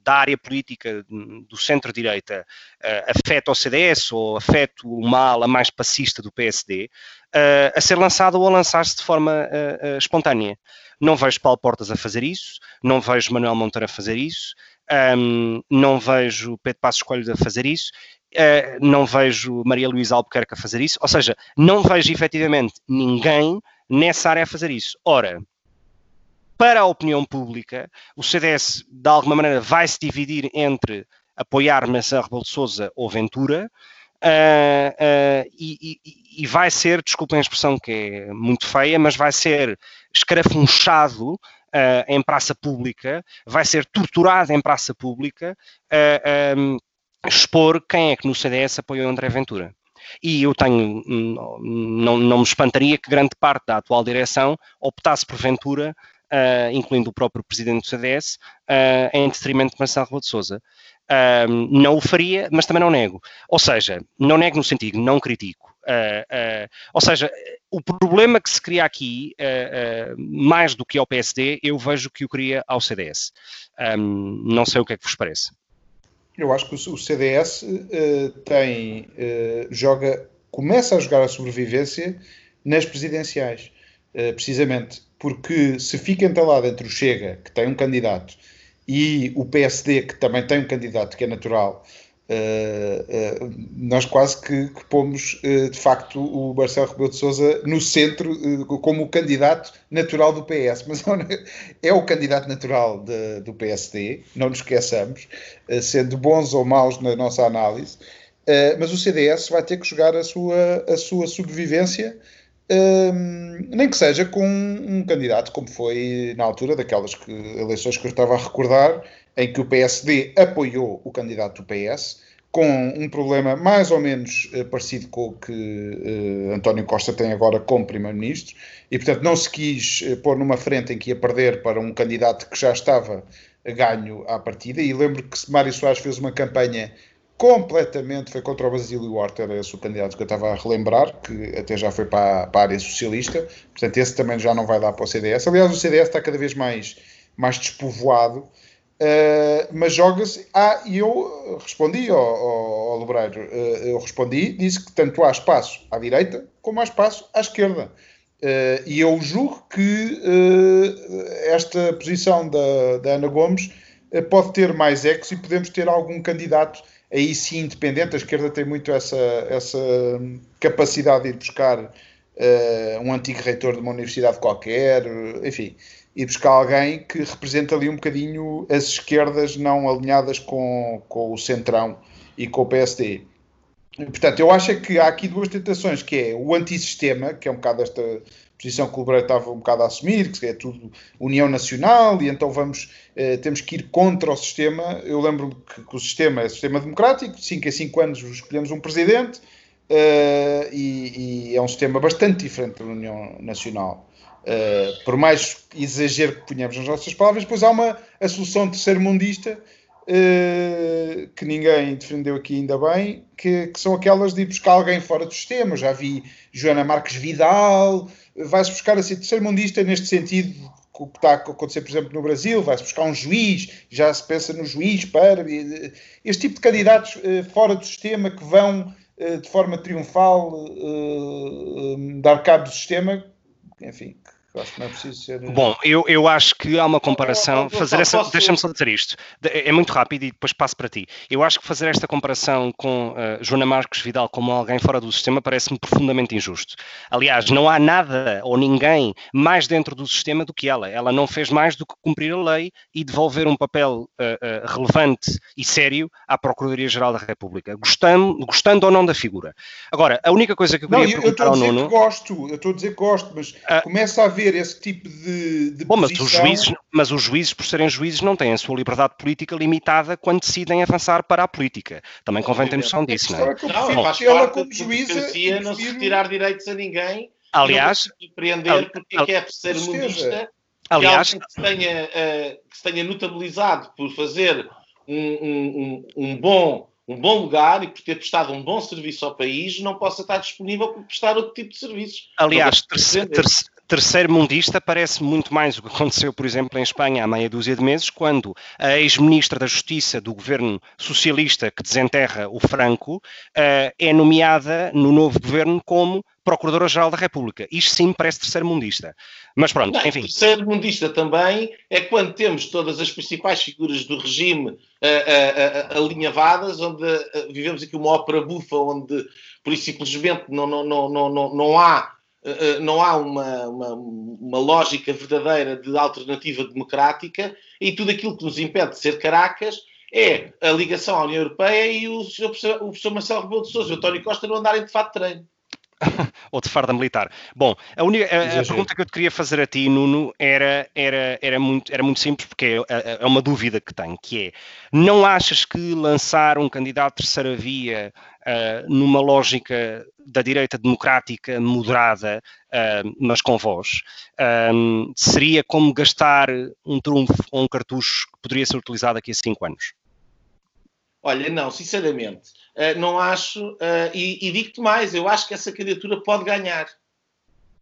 da área política do centro-direita uh, afeta o CDS ou afeta o mal a mais passista do PSD uh, a ser lançado ou a lançar-se de forma uh, espontânea. Não vejo Paulo Portas a fazer isso, não vejo Manuel Monteiro a fazer isso, um, não vejo Pedro Passos Coelho a fazer isso, uh, não vejo Maria Luísa Albuquerque a fazer isso, ou seja, não vejo efetivamente ninguém nessa área a fazer isso. Ora, para a opinião pública, o CDS, de alguma maneira, vai se dividir entre apoiar Marcelo Rebelo de Sousa ou Ventura, uh, uh, e, e, e, vai ser, desculpem a expressão que é muito feia, mas vai ser escarafunchado uh, em praça pública, vai ser torturado em praça pública, um, expor quem é que no CDS apoiou André Ventura. E eu tenho, não, não me espantaria que grande parte da atual direção optasse por Ventura uh, incluindo o próprio presidente do CDS, uh, em detrimento de Marcelo Rebelo de Sousa. Uh, não o faria, mas também não nego. Ou seja, não nego no sentido, não critico. ou seja, o problema que se cria aqui, mais do que ao PSD, eu vejo que o cria ao CDS. Um, não sei o que é que vos parece. Eu acho que o CDS tem, joga, começa a jogar a sobrevivência nas presidenciais. precisamente porque se fica entalado entre o Chega, que tem um candidato, e o PSD, que também tem um candidato que é natural, uh, uh, nós quase que, que pomos, uh, de facto, o Marcelo Rebelo de Sousa no centro como o candidato natural do PS. Mas é o candidato natural de, do PSD, não nos esqueçamos, sendo bons ou maus na nossa análise. mas o CDS vai ter que jogar a sua, a sua sobrevivência um, nem que seja com um candidato, como foi na altura daquelas que, eleições que eu estava a recordar, em que o PSD apoiou o candidato do PS, com um problema mais ou menos uh, parecido com o que uh, António Costa tem agora como Primeiro-Ministro, e portanto não se quis uh, pôr numa frente em que ia perder para um candidato que já estava ganho à partida, e lembro que Mário Soares fez uma campanha completamente foi contra o Basílio Horta, era esse o candidato que eu estava a relembrar, que até já foi para, para a área socialista, portanto esse também já não vai dar para o CDS. Aliás, o CDS está cada vez mais, mais despovoado, uh, mas joga-se. Ah, e eu respondi ao, ao, ao Lebreiro, uh, eu respondi, disse que tanto há espaço à direita como há espaço à esquerda. Uh, e eu julgo que esta posição da, da Ana Gomes pode ter mais ex e podemos ter algum candidato aí sim independente, a esquerda tem muito essa, essa capacidade de ir buscar uh, um antigo reitor de uma universidade qualquer, enfim, ir buscar alguém que representa ali um bocadinho as esquerdas não alinhadas com, com o centrão e com o PSD. Portanto, eu acho que há aqui duas tentações, que é o antissistema, que é um bocado esta posição que o Lebreiro estava um bocado a assumir, que é tudo União Nacional, e então vamos, eh, temos que ir contra o sistema. Eu lembro que, que o sistema é sistema democrático, 5 em 5 anos escolhemos um presidente, eh, e, e, é um sistema bastante diferente da União Nacional. Eh, por mais exagero que ponhamos nas nossas palavras, depois há uma a solução terceiro-mundista Uh, que ninguém defendeu aqui ainda bem, que, que, são aquelas de ir buscar alguém fora do sistema. Já vi Joana Marques Vidal, vai-se buscar assim, terceiro mundista neste sentido o que está a acontecer, por exemplo, no Brasil, vai-se buscar um juiz, já se pensa no juiz para este tipo de candidatos uh, fora do sistema que vão uh, de forma triunfal dar cabo do sistema, enfim, eu acho que não é preciso ser. Eh, Bom, eu, eu acho que há uma comparação. fazer essa. Deixa-me só dizer isto. É muito rápido e depois passo para ti. Eu acho que fazer esta comparação com uh, Joana Marques Vidal como alguém fora do sistema parece-me profundamente injusto. Aliás, não há nada ou ninguém mais dentro do sistema do que ela. Ela não fez mais do que cumprir a lei e devolver um papel uh, uh, relevante e sério à Procuradoria-Geral da República, gostando, gostando ou não da figura. Agora, a única coisa que eu queria não, perguntar eu ao Nuno. Gosto, eu estou a dizer que gosto, mas começa a haver ter esse tipo de, de Bom, mas os, juízes, mas os juízes, por serem juízes, não têm a sua liberdade política limitada quando decidem avançar para a política. Também convém ter noção disso, não é? Não, não faz ela como juíza não se retirar direitos a ninguém. Aliás, compreender porque é que é ser mundista. Aliás, que se, tenha, uh, que se tenha notabilizado por fazer um, um, um, bom, um bom lugar e por ter prestado um bom serviço ao país, não possa estar disponível para prestar outro tipo de serviços. Aliás, terceiro, terceiro mundista parece muito mais o que aconteceu, por exemplo, em Espanha há meia dúzia de meses, quando a ex-ministra da Justiça do governo socialista que desenterra o Franco uh, é nomeada no novo governo como Procuradora-Geral da República. Isto sim parece terceiro mundista. Mas pronto, Não, enfim. Terceiro mundista também é quando temos todas as principais figuras do regime uh, uh, alinhavadas, onde vivemos aqui uma ópera bufa, onde por isso simplesmente não, não, não, não, não há eh, eh, não há uma, uma, uma, lógica verdadeira de alternativa democrática e tudo aquilo que nos impede de ser Caracas é a ligação à União Europeia e o, o, professor, o professor Marcelo Rebelo de Sousa e o António Costa não andarem de fato de treino. ou de farda militar. Bom, a, única, a, a pergunta que eu te queria fazer a ti, Nuno, era, era, era, muito, era muito simples, porque é, é, é uma dúvida que tenho, que é, não achas que lançar um candidato de terceira via uh, numa lógica da direita democrática moderada, uh, mas com voz, um, seria como gastar um trunfo ou um cartucho que poderia ser utilizado daqui a cinco anos? Olha, não, sinceramente, não acho, e, e digo-te mais, eu acho que essa candidatura pode ganhar.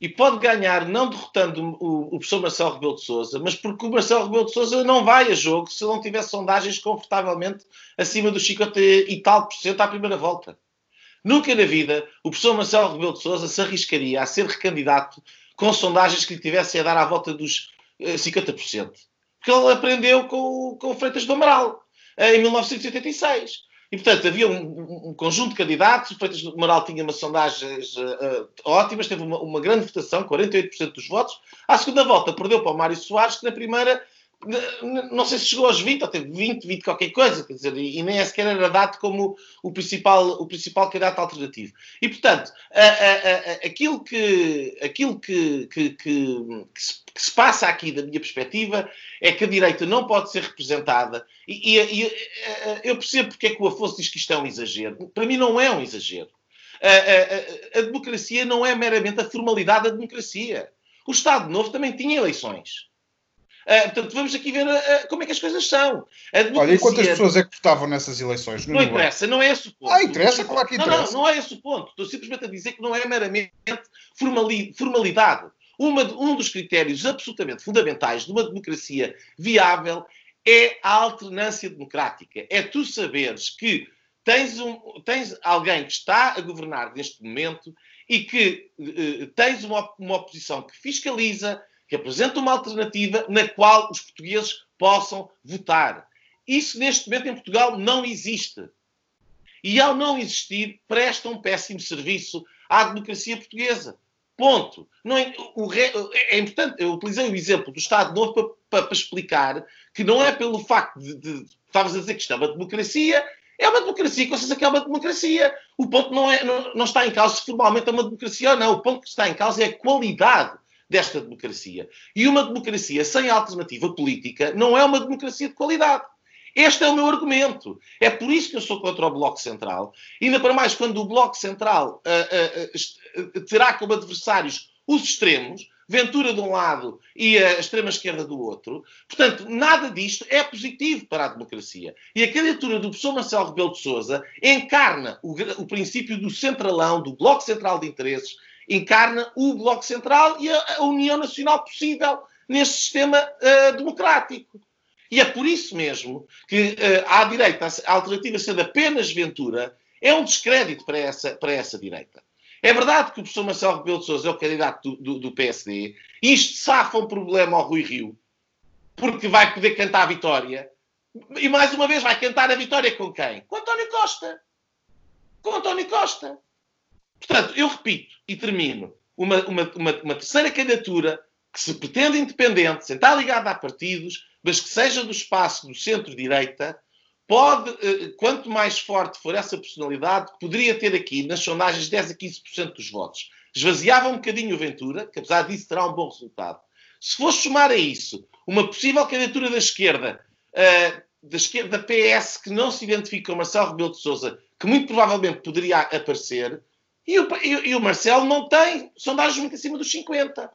E pode ganhar não derrotando o, o professor Marcelo Rebelo de Sousa, mas porque o Marcelo Rebelo de Sousa não vai a jogo se não tiver sondagens confortavelmente acima dos 50 e tal por cento à primeira volta. Nunca na vida o professor Marcelo Rebelo de Sousa se arriscaria a ser recandidato com sondagens que lhe tivessem a dar à volta dos 50%. Eh, porque ele aprendeu com, com o Freitas do Amaral em 1986. E, portanto, havia um, um, conjunto de candidatos, o Freitas Moral tinha umas sondagens uh, ótimas, teve uma, uma, grande votação, 48% dos votos. À segunda volta, perdeu para o Mário Soares, que na primeira, não sei se chegou aos 20, ou teve 20, 20 qualquer coisa, quer dizer, e, nem sequer era dado como o principal, o principal candidato alternativo. E, portanto, aquilo, que, aquilo que, que, que, que se que se passa aqui, da minha perspectiva, é que a direita não pode ser representada. E, e, e eu percebo porque é que o Afonso diz que isto é um exagero. Para mim, não é um exagero. A, a, a, a democracia não é meramente a formalidade da democracia. O Estado Novo também tinha eleições. Uh, portanto, vamos aqui ver uh, como é que as coisas são. Olha, e quantas pessoas é que votavam nessas eleições? Não, não interessa, não é esse o ponto. Ah, interessa, claro que interessa. Não, não, não é esse o ponto. Estou simplesmente a dizer que não é meramente formalidade. Uma, um dos critérios absolutamente fundamentais de uma democracia viável é a alternância democrática. É tu saberes que tens, um, tens alguém que está a governar neste momento e que uh, tens uma, uma oposição que fiscaliza, que apresenta uma alternativa na qual os portugueses possam votar. Isso neste momento em Portugal não existe. E ao não existir, presta um péssimo serviço à democracia portuguesa. Ponto. Não é, o é importante, eu utilizei o exemplo do Estado Novo para, para, para explicar que não é pelo facto de, de, estavas a dizer que isto é uma democracia, é uma democracia, com certeza que é uma democracia. O ponto não, é, não, não está em causa se formalmente é uma democracia ou não. O ponto que está em causa é a qualidade desta democracia. E uma democracia sem alternativa política não é uma democracia de qualidade. Este é o meu argumento. É por isso que eu sou contra o Bloco Central. Ainda para mais quando o Bloco Central uh, uh, uh, terá como adversários os extremos, Ventura de um lado e a extrema-esquerda do outro. Portanto, nada disto é positivo para a democracia. E a candidatura do professor Marcelo Rebelo de Sousa encarna o, o princípio do centralão, do Bloco Central de Interesses, encarna o Bloco Central e a, a união nacional possível neste sistema uh, democrático. E é por isso mesmo que uh, à direita, a alternativa sendo apenas Ventura, é um descrédito para essa, para essa direita. É verdade que o professor Marcelo Rebelo de Sousa é o candidato do, do, do PSD. Isto safa um problema ao Rui Rio, porque vai poder cantar a vitória. E mais uma vez vai cantar a vitória com quem? Com António Costa. Com António Costa. Portanto, eu repito e termino. Uma, uma, uma, uma terceira candidatura que se pretende independente, sem estar ligada a partidos, mas que seja do espaço do centro-direita, pode, eh, quanto mais forte for essa personalidade, poderia ter aqui, nas sondagens, 10 a 15% dos votos. Esvaziava um bocadinho o Ventura, que apesar disso terá um bom resultado. Se for somar a isso uma possível candidatura da esquerda, uh, da esquerda PS, que não se identifica com Marcelo Rebelo de Sousa, que muito provavelmente poderia aparecer, e o, e, e o Marcelo não tem sondagens muito acima dos 50%.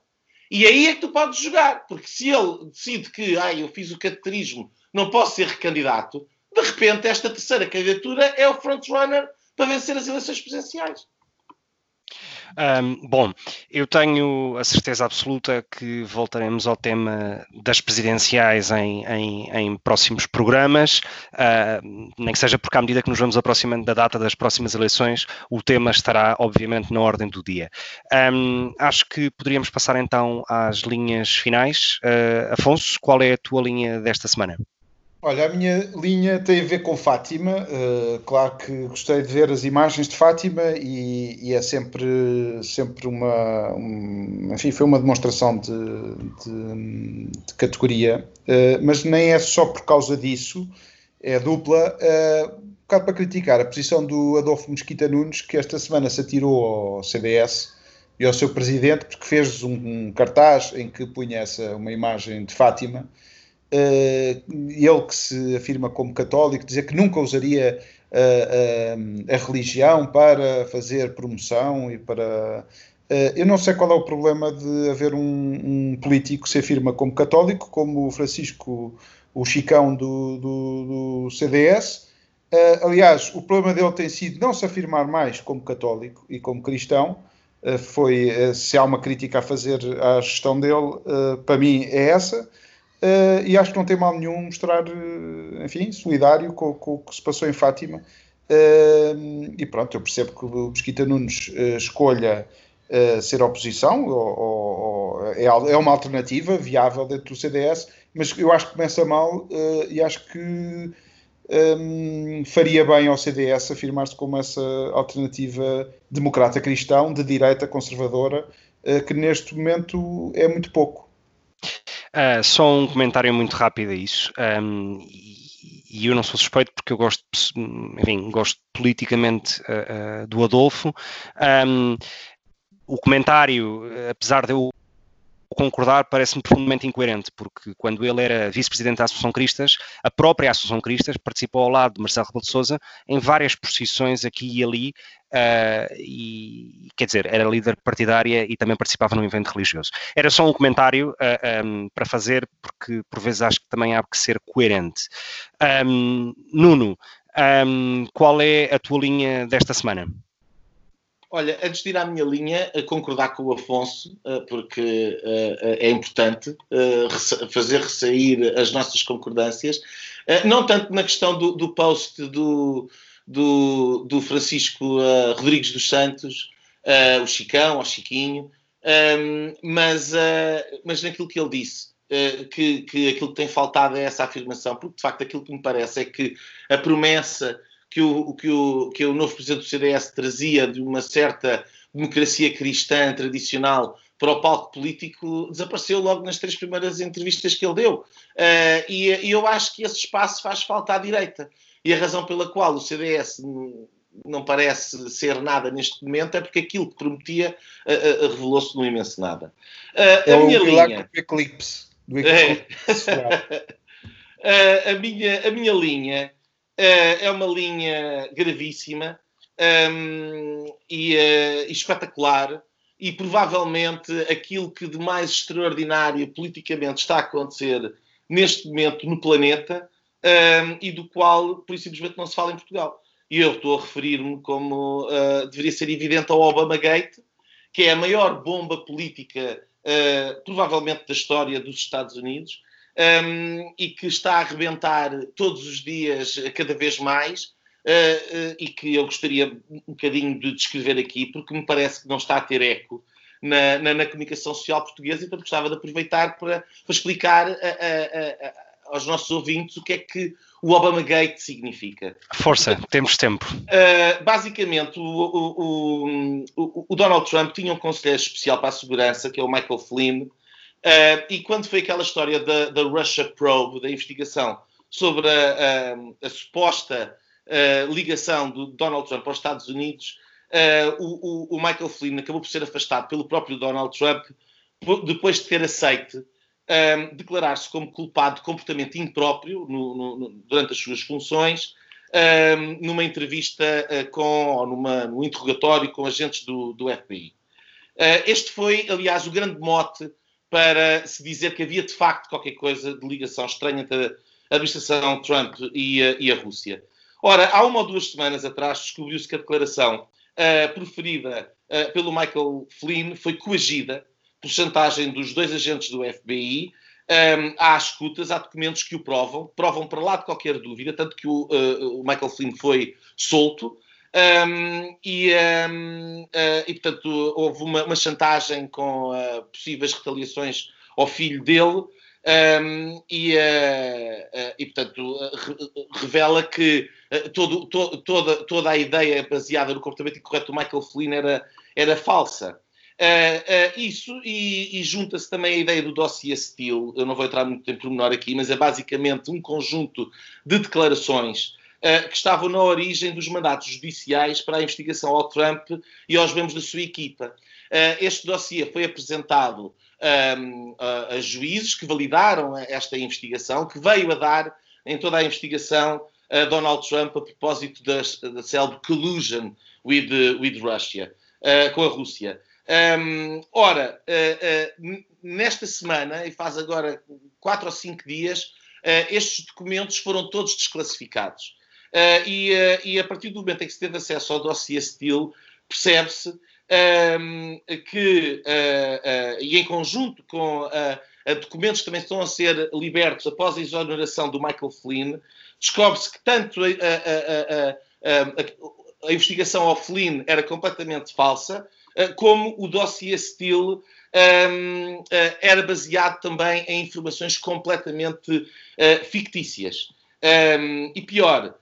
E aí é que tu podes jogar, porque se ele decide que ah, eu fiz o cateterismo, não posso ser recandidato, de repente esta terceira candidatura é o frontrunner para vencer as eleições presidenciais. Um, bom, eu tenho a certeza absoluta que voltaremos ao tema das presidenciais em, em, em próximos programas, uh, nem que seja porque à medida que nos vamos aproximando da data das próximas eleições, o tema estará obviamente na ordem do dia. Um, acho que poderíamos passar então às linhas finais. Uh, Afonso, qual é a tua linha desta semana? Olha, a minha linha tem a ver com Fátima. Uh, claro que gostei de ver as imagens de Fátima e, e é sempre, sempre uma. Um, enfim, foi uma demonstração de, de, de categoria, uh, mas nem é só por causa disso, é dupla. Uh, um bocado para criticar a posição do Adolfo Mesquita Nunes, que esta semana se atirou ao CDS e ao seu presidente, porque fez um, um cartaz em que punha essa, uma imagem de Fátima ele que se afirma como católico, dizer que nunca usaria uh, uh, a religião para fazer promoção e para. eu não sei qual é o problema de haver um, um, político que se afirma como católico, como o Francisco, o Chicão do, do, do CDS. aliás, o problema dele tem sido não se afirmar mais como católico e como cristão, foi se há uma crítica a fazer à gestão dele, para mim é essa. Uh, e acho que não tem mal nenhum mostrar, uh, enfim, solidário com, com, o que se passou em Fátima. Uh, e pronto, eu percebo que o Mesquita Nunes escolha ser oposição, ou, ou, é, é, uma alternativa viável dentro do CDS, mas eu acho que começa mal e acho que um, faria bem ao CDS afirmar-se como essa alternativa democrata cristão, de direita conservadora, que neste momento é muito pouco. Uh, só um comentário muito rápido a isso. Um, e eu não sou suspeito porque eu gosto, enfim, gosto politicamente uh, uh, do Adolfo. Um, o comentário, apesar de eu concordar parece-me profundamente incoerente, porque quando ele era vice-presidente da Associação Cristas, a própria Associação Cristas participou ao lado de Marcelo Rebelo de Sousa em várias posições aqui e ali, uh, e quer dizer, era líder partidária e também participava num evento religioso. Era só um comentário uh, ah, um, para fazer, porque por vezes acho que também há que ser coerente. Um, Nuno, um, qual é a tua linha desta semana? Olha, antes de ir à minha linha, concordar com o Afonso, eh, porque eh, é importante eh, fazer ressair as nossas concordâncias, não tanto na questão do, do post do, do, do Francisco Rodrigues dos Santos, o Chicão, o Chiquinho, ehm, mas, mas naquilo que ele disse. que, que aquilo que tem faltado é essa afirmação, porque de facto aquilo que me parece é que a promessa que o, que o, que o novo presidente do CDS trazia de uma certa democracia cristã tradicional para o palco político desapareceu logo nas três primeiras entrevistas que ele deu. Uh, e, e, eu acho que esse espaço faz falta à direita. E a razão pela qual o CDS não parece ser nada neste momento é porque aquilo que prometia uh, uh, revelou-se no imenso nada. Uh, a é minha linha. Do eclipse. Do eclipse. É. a, minha, a minha linha é uma linha gravíssima um, e, uh, e, espetacular, e provavelmente aquilo que de mais extraordinário politicamente está a acontecer neste momento no planeta um, e do qual, por simplesmente, não se fala em Portugal. E eu estou a referir-me como uh, deveria ser evidente ao Obama Gate, que é a maior bomba política, provavelmente, da história dos Estados Unidos um, e que está a arrebentar todos os dias, cada vez mais, uh, uh, e que eu gostaria um bocadinho de descrever aqui, porque me parece que não está a ter eco na, na, na comunicação social portuguesa, então gostava de aproveitar para, para explicar a, a, a, aos nossos ouvintes o que é que o Obama Gate significa. Força, temos tempo. Uh, basicamente, o, o, o, o, Donald Trump tinha um conselheiro especial para a segurança, que é o Michael Flynn, Uh, e quando foi aquela história da, da Russia Probe, da investigação sobre a, a, a suposta uh, ligação do Donald Trump aos Estados Unidos, uh, o, o, Michael Flynn acabou por ser afastado pelo próprio Donald Trump depois de ter aceito um, declarar-se como culpado de comportamento impróprio no, no, durante as suas funções, um, numa entrevista com, ou numa, num interrogatório com agentes do, do FBI. este foi, aliás, o grande mote para se dizer que havia de facto qualquer coisa de ligação estranha entre a administração Trump e a, e a Rússia. Ora, há uma ou duas semanas atrás descobriu-se que a declaração uh, proferida uh, pelo Michael Flynn foi coagida por chantagem dos dois agentes do FBI. Um, há escutas, há documentos que o provam, provam para lá de qualquer dúvida, tanto que o, uh, o Michael Flynn foi solto. Um, e, um, e, portanto, houve uma, uma chantagem com possíveis retaliações ao filho dele. Um, e, uh, uh, e, portanto, re revela que uh, todo, to, toda, toda a ideia baseada no comportamento incorreto do Michael Flynn era, era falsa. isso, e, e junta-se também a ideia do dossiê Steele, eu não vou entrar muito em pormenor aqui, mas é basicamente um conjunto de declarações que estavam na origem dos mandatos judiciais para a investigação ao Trump e aos membros da sua equipa. este dossiê foi apresentado um, a, juízes que validaram esta investigação, que veio a dar em toda a investigação a Donald Trump a propósito da, da célebre collusion with, with Russia, uh, com a Rússia. Um, ora, uh, uh, nesta semana, e faz agora quatro ou cinco dias, estes documentos foram todos desclassificados. E, e, a partir do momento em que se teve acesso ao dossiê Steele, percebe-se um, que, uh, uh, e em conjunto com uh, documentos que também estão a ser libertos após a exoneração do Michael Flynn, descobre-se que tanto a, a, investigação ao Flynn era completamente falsa, como o dossiê Steele um, era baseado também em informações completamente fictícias. Um, e pior,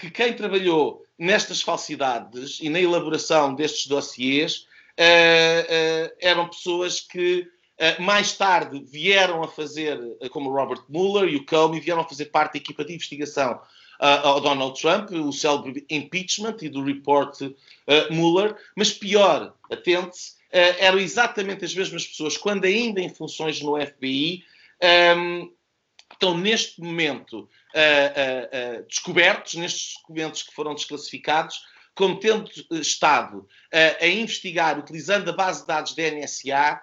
que quem trabalhou nestas falsidades e na elaboração destes dossiês uh, uh, eram pessoas que uh, mais tarde vieram a fazer, como Robert Mueller e o Comey, vieram a fazer parte da equipa de investigação ao Donald Trump, o célebre impeachment e do report Mueller, mas pior, atente-se, eram exatamente as mesmas pessoas, quando ainda em funções no FBI, um, ehm, estão neste momento uh, uh, descobertos nestes documentos que foram desclassificados, como tendo estado a investigar, utilizando a base de dados da NSA,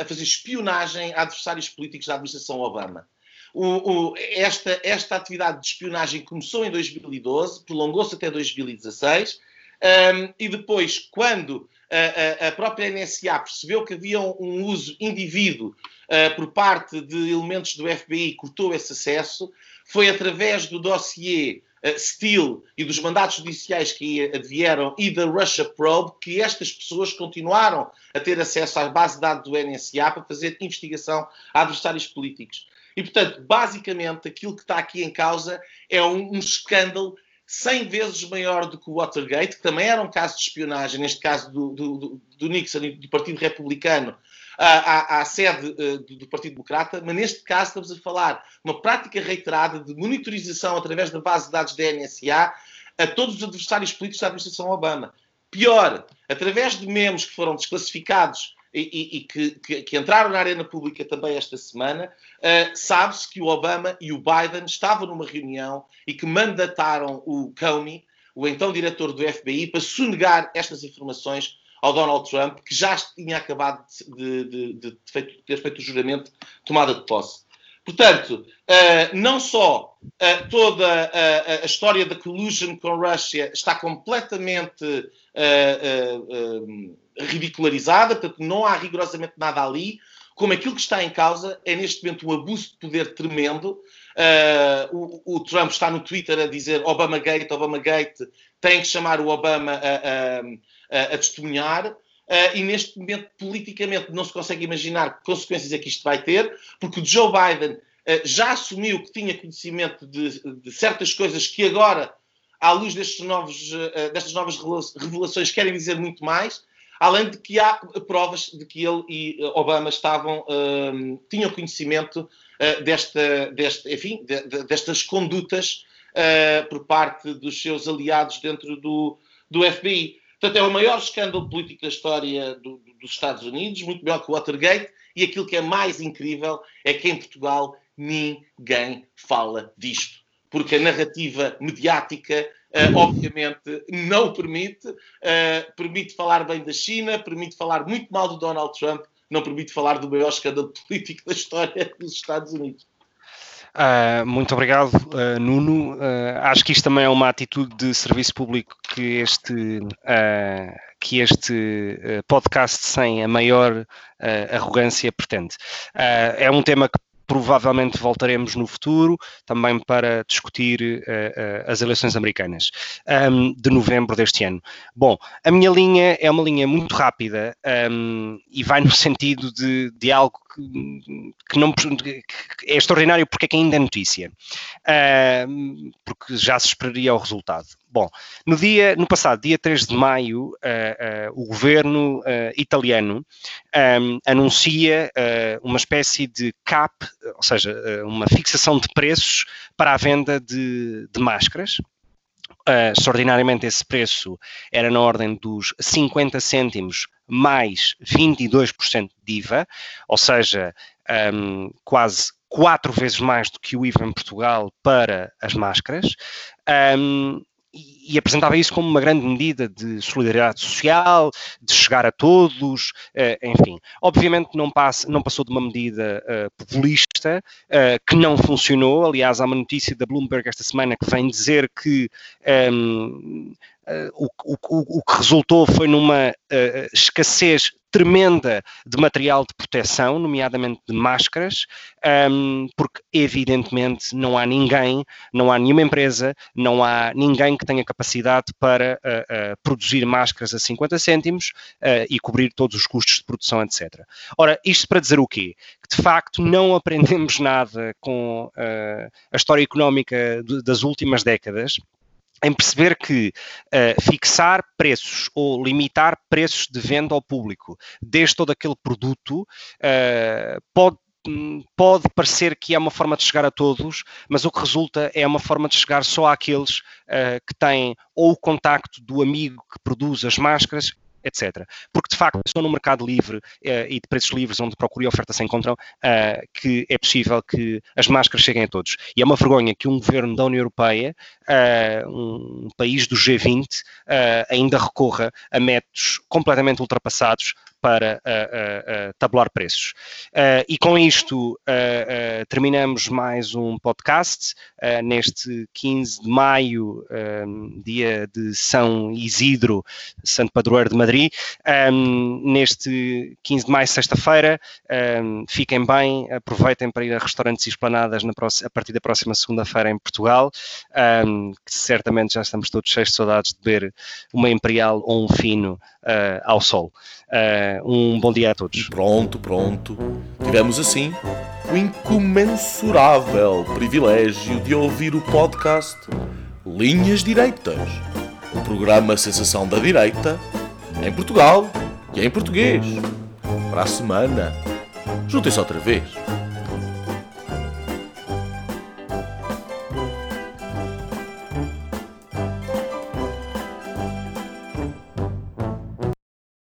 a fazer espionagem a adversários políticos da administração Obama. O, o, esta, esta atividade de espionagem começou em 2012, prolongou-se até 2016, um, e depois, quando a, a, a, própria NSA percebeu que havia um uso indivíduo uh, por parte de elementos do FBI, cortou esse acesso, foi através do dossiê uh, Steele e dos mandatos judiciais que advieram e da Russia Probe que estas pessoas continuaram a ter acesso à base de dados do NSA para fazer investigação a adversários políticos. E, portanto, basicamente, aquilo que está aqui em causa é um, um escândalo 100 vezes maior do que o Watergate, que também era um caso de espionagem, neste caso do, do, do Nixon e do Partido Republicano, à, à, sede uh, do Partido Democrata, mas neste caso estamos a falar de uma prática reiterada de monitorização através da base de dados da NSA a todos os adversários políticos da administração Obama. Pior, através de memes que foram desclassificados e, e que, que, que, entraram na arena pública também esta semana, uh, sabe-se que o Obama e o Biden estavam numa reunião e que mandataram o Comey, o então diretor do FBI, para sonegar estas informações ao Donald Trump, que já tinha acabado de, de, de, de feito, ter feito o juramento tomada de posse. Portanto, uh, não só uh, toda a, a, história da collusion com a Rússia está completamente uh, ridicularizada, portanto, não há rigorosamente nada ali, como aquilo que está em causa é neste momento um abuso de poder tremendo. O, o, Trump está no Twitter a dizer Obama Gate, Obama Gate, tem que chamar o Obama a, a, testemunhar. Uh, e neste momento, politicamente, não se consegue imaginar que consequências é que isto vai ter, porque Joe Biden uh, já assumiu que tinha conhecimento de, de, certas coisas que agora, à luz destes novos, uh, destas novas revelações, querem dizer muito mais, além de que há provas de que ele e Obama estavam, tinham conhecimento desta, enfim, de, de, destas condutas por parte dos seus aliados dentro do, do FBI. Portanto, é o maior escândalo político da história do, do, dos Estados Unidos, muito melhor que o Watergate, e aquilo que é mais incrível é que em Portugal ninguém fala disto. Porque a narrativa mediática, uh, obviamente, não permite. Uh, permite falar bem da China, permite falar muito mal do Donald Trump, não permite falar do maior escândalo político da história dos Estados Unidos. Uh, muito obrigado, uh, Nuno. Uh, acho que isto também é uma atitude de serviço público que este, que este podcast sem a maior arrogância pretende. é um tema que provavelmente voltaremos no futuro também para discutir uh, uh, as eleições americanas um, de novembro deste ano. Bom, a minha linha é uma linha muito rápida um, e vai no sentido de, de algo que, não, que é extraordinário porque é que ainda é notícia, uh, porque já se esperaria o resultado. Bom, no dia, no passado dia 3 de maio, uh, uh, o governo uh, italiano um, anuncia uma espécie de cap, ou seja, uma fixação de preços para a venda de, de máscaras. Extraordinariamente, esse preço era na ordem dos 50 cêntimos mais 22% de IVA, ou seja, um, quase quatro vezes mais do que o IVA em Portugal para as máscaras. Um, e apresentava isso como uma grande medida de solidariedade social, de chegar a todos, uh, enfim. Obviamente não, passa, não, passou de uma medida uh, populista, uh, que não funcionou. Aliás, há uma notícia da Bloomberg esta semana que vem dizer que um, ehm, o, o, o, que resultou foi numa escassez tremenda de material de proteção, nomeadamente de máscaras, um, porque evidentemente não há ninguém, não há nenhuma empresa, não há ninguém que tenha capacidade para uh, uh, produzir máscaras a 50 cêntimos uh, e cobrir todos os custos de produção, etc. Ora, isto para dizer o quê? Que de facto não aprendemos nada com a história económica de, das últimas décadas em perceber que uh, fixar preços ou limitar preços de venda ao público desde todo aquele produto uh, pode pode parecer que é uma forma de chegar a todos, mas o que resulta é uma forma de chegar só àqueles uh, que têm ou o contacto do amigo que produz as máscaras etc. Porque, de facto, só no mercado livre uh, e de preços livres, onde procura e oferta se encontram, uh, que é possível que as máscaras cheguem a todos. E é uma vergonha que um governo da União Europeia, uh, um país do G20, ainda recorra a métodos completamente ultrapassados para uh, uh, tabular preços. e com isto terminamos mais um podcast neste 15 de maio, dia de São Isidro, Santo Padroeiro de Madrid. Um, neste 15 de maio, sexta-feira, um, fiquem bem, aproveitem para ir a restaurantes e esplanadas a partir da próxima segunda-feira em Portugal, que certamente já estamos todos cheios de saudades de beber uma Imperial ou um fino ao sol. Uh, um bom dia a todos. Pronto, pronto. Tivemos assim o incomensurável privilégio de ouvir o podcast Linhas Direitas, o programa Sensação da Direita, em Portugal e em português. Para a semana, juntem-se outra vez.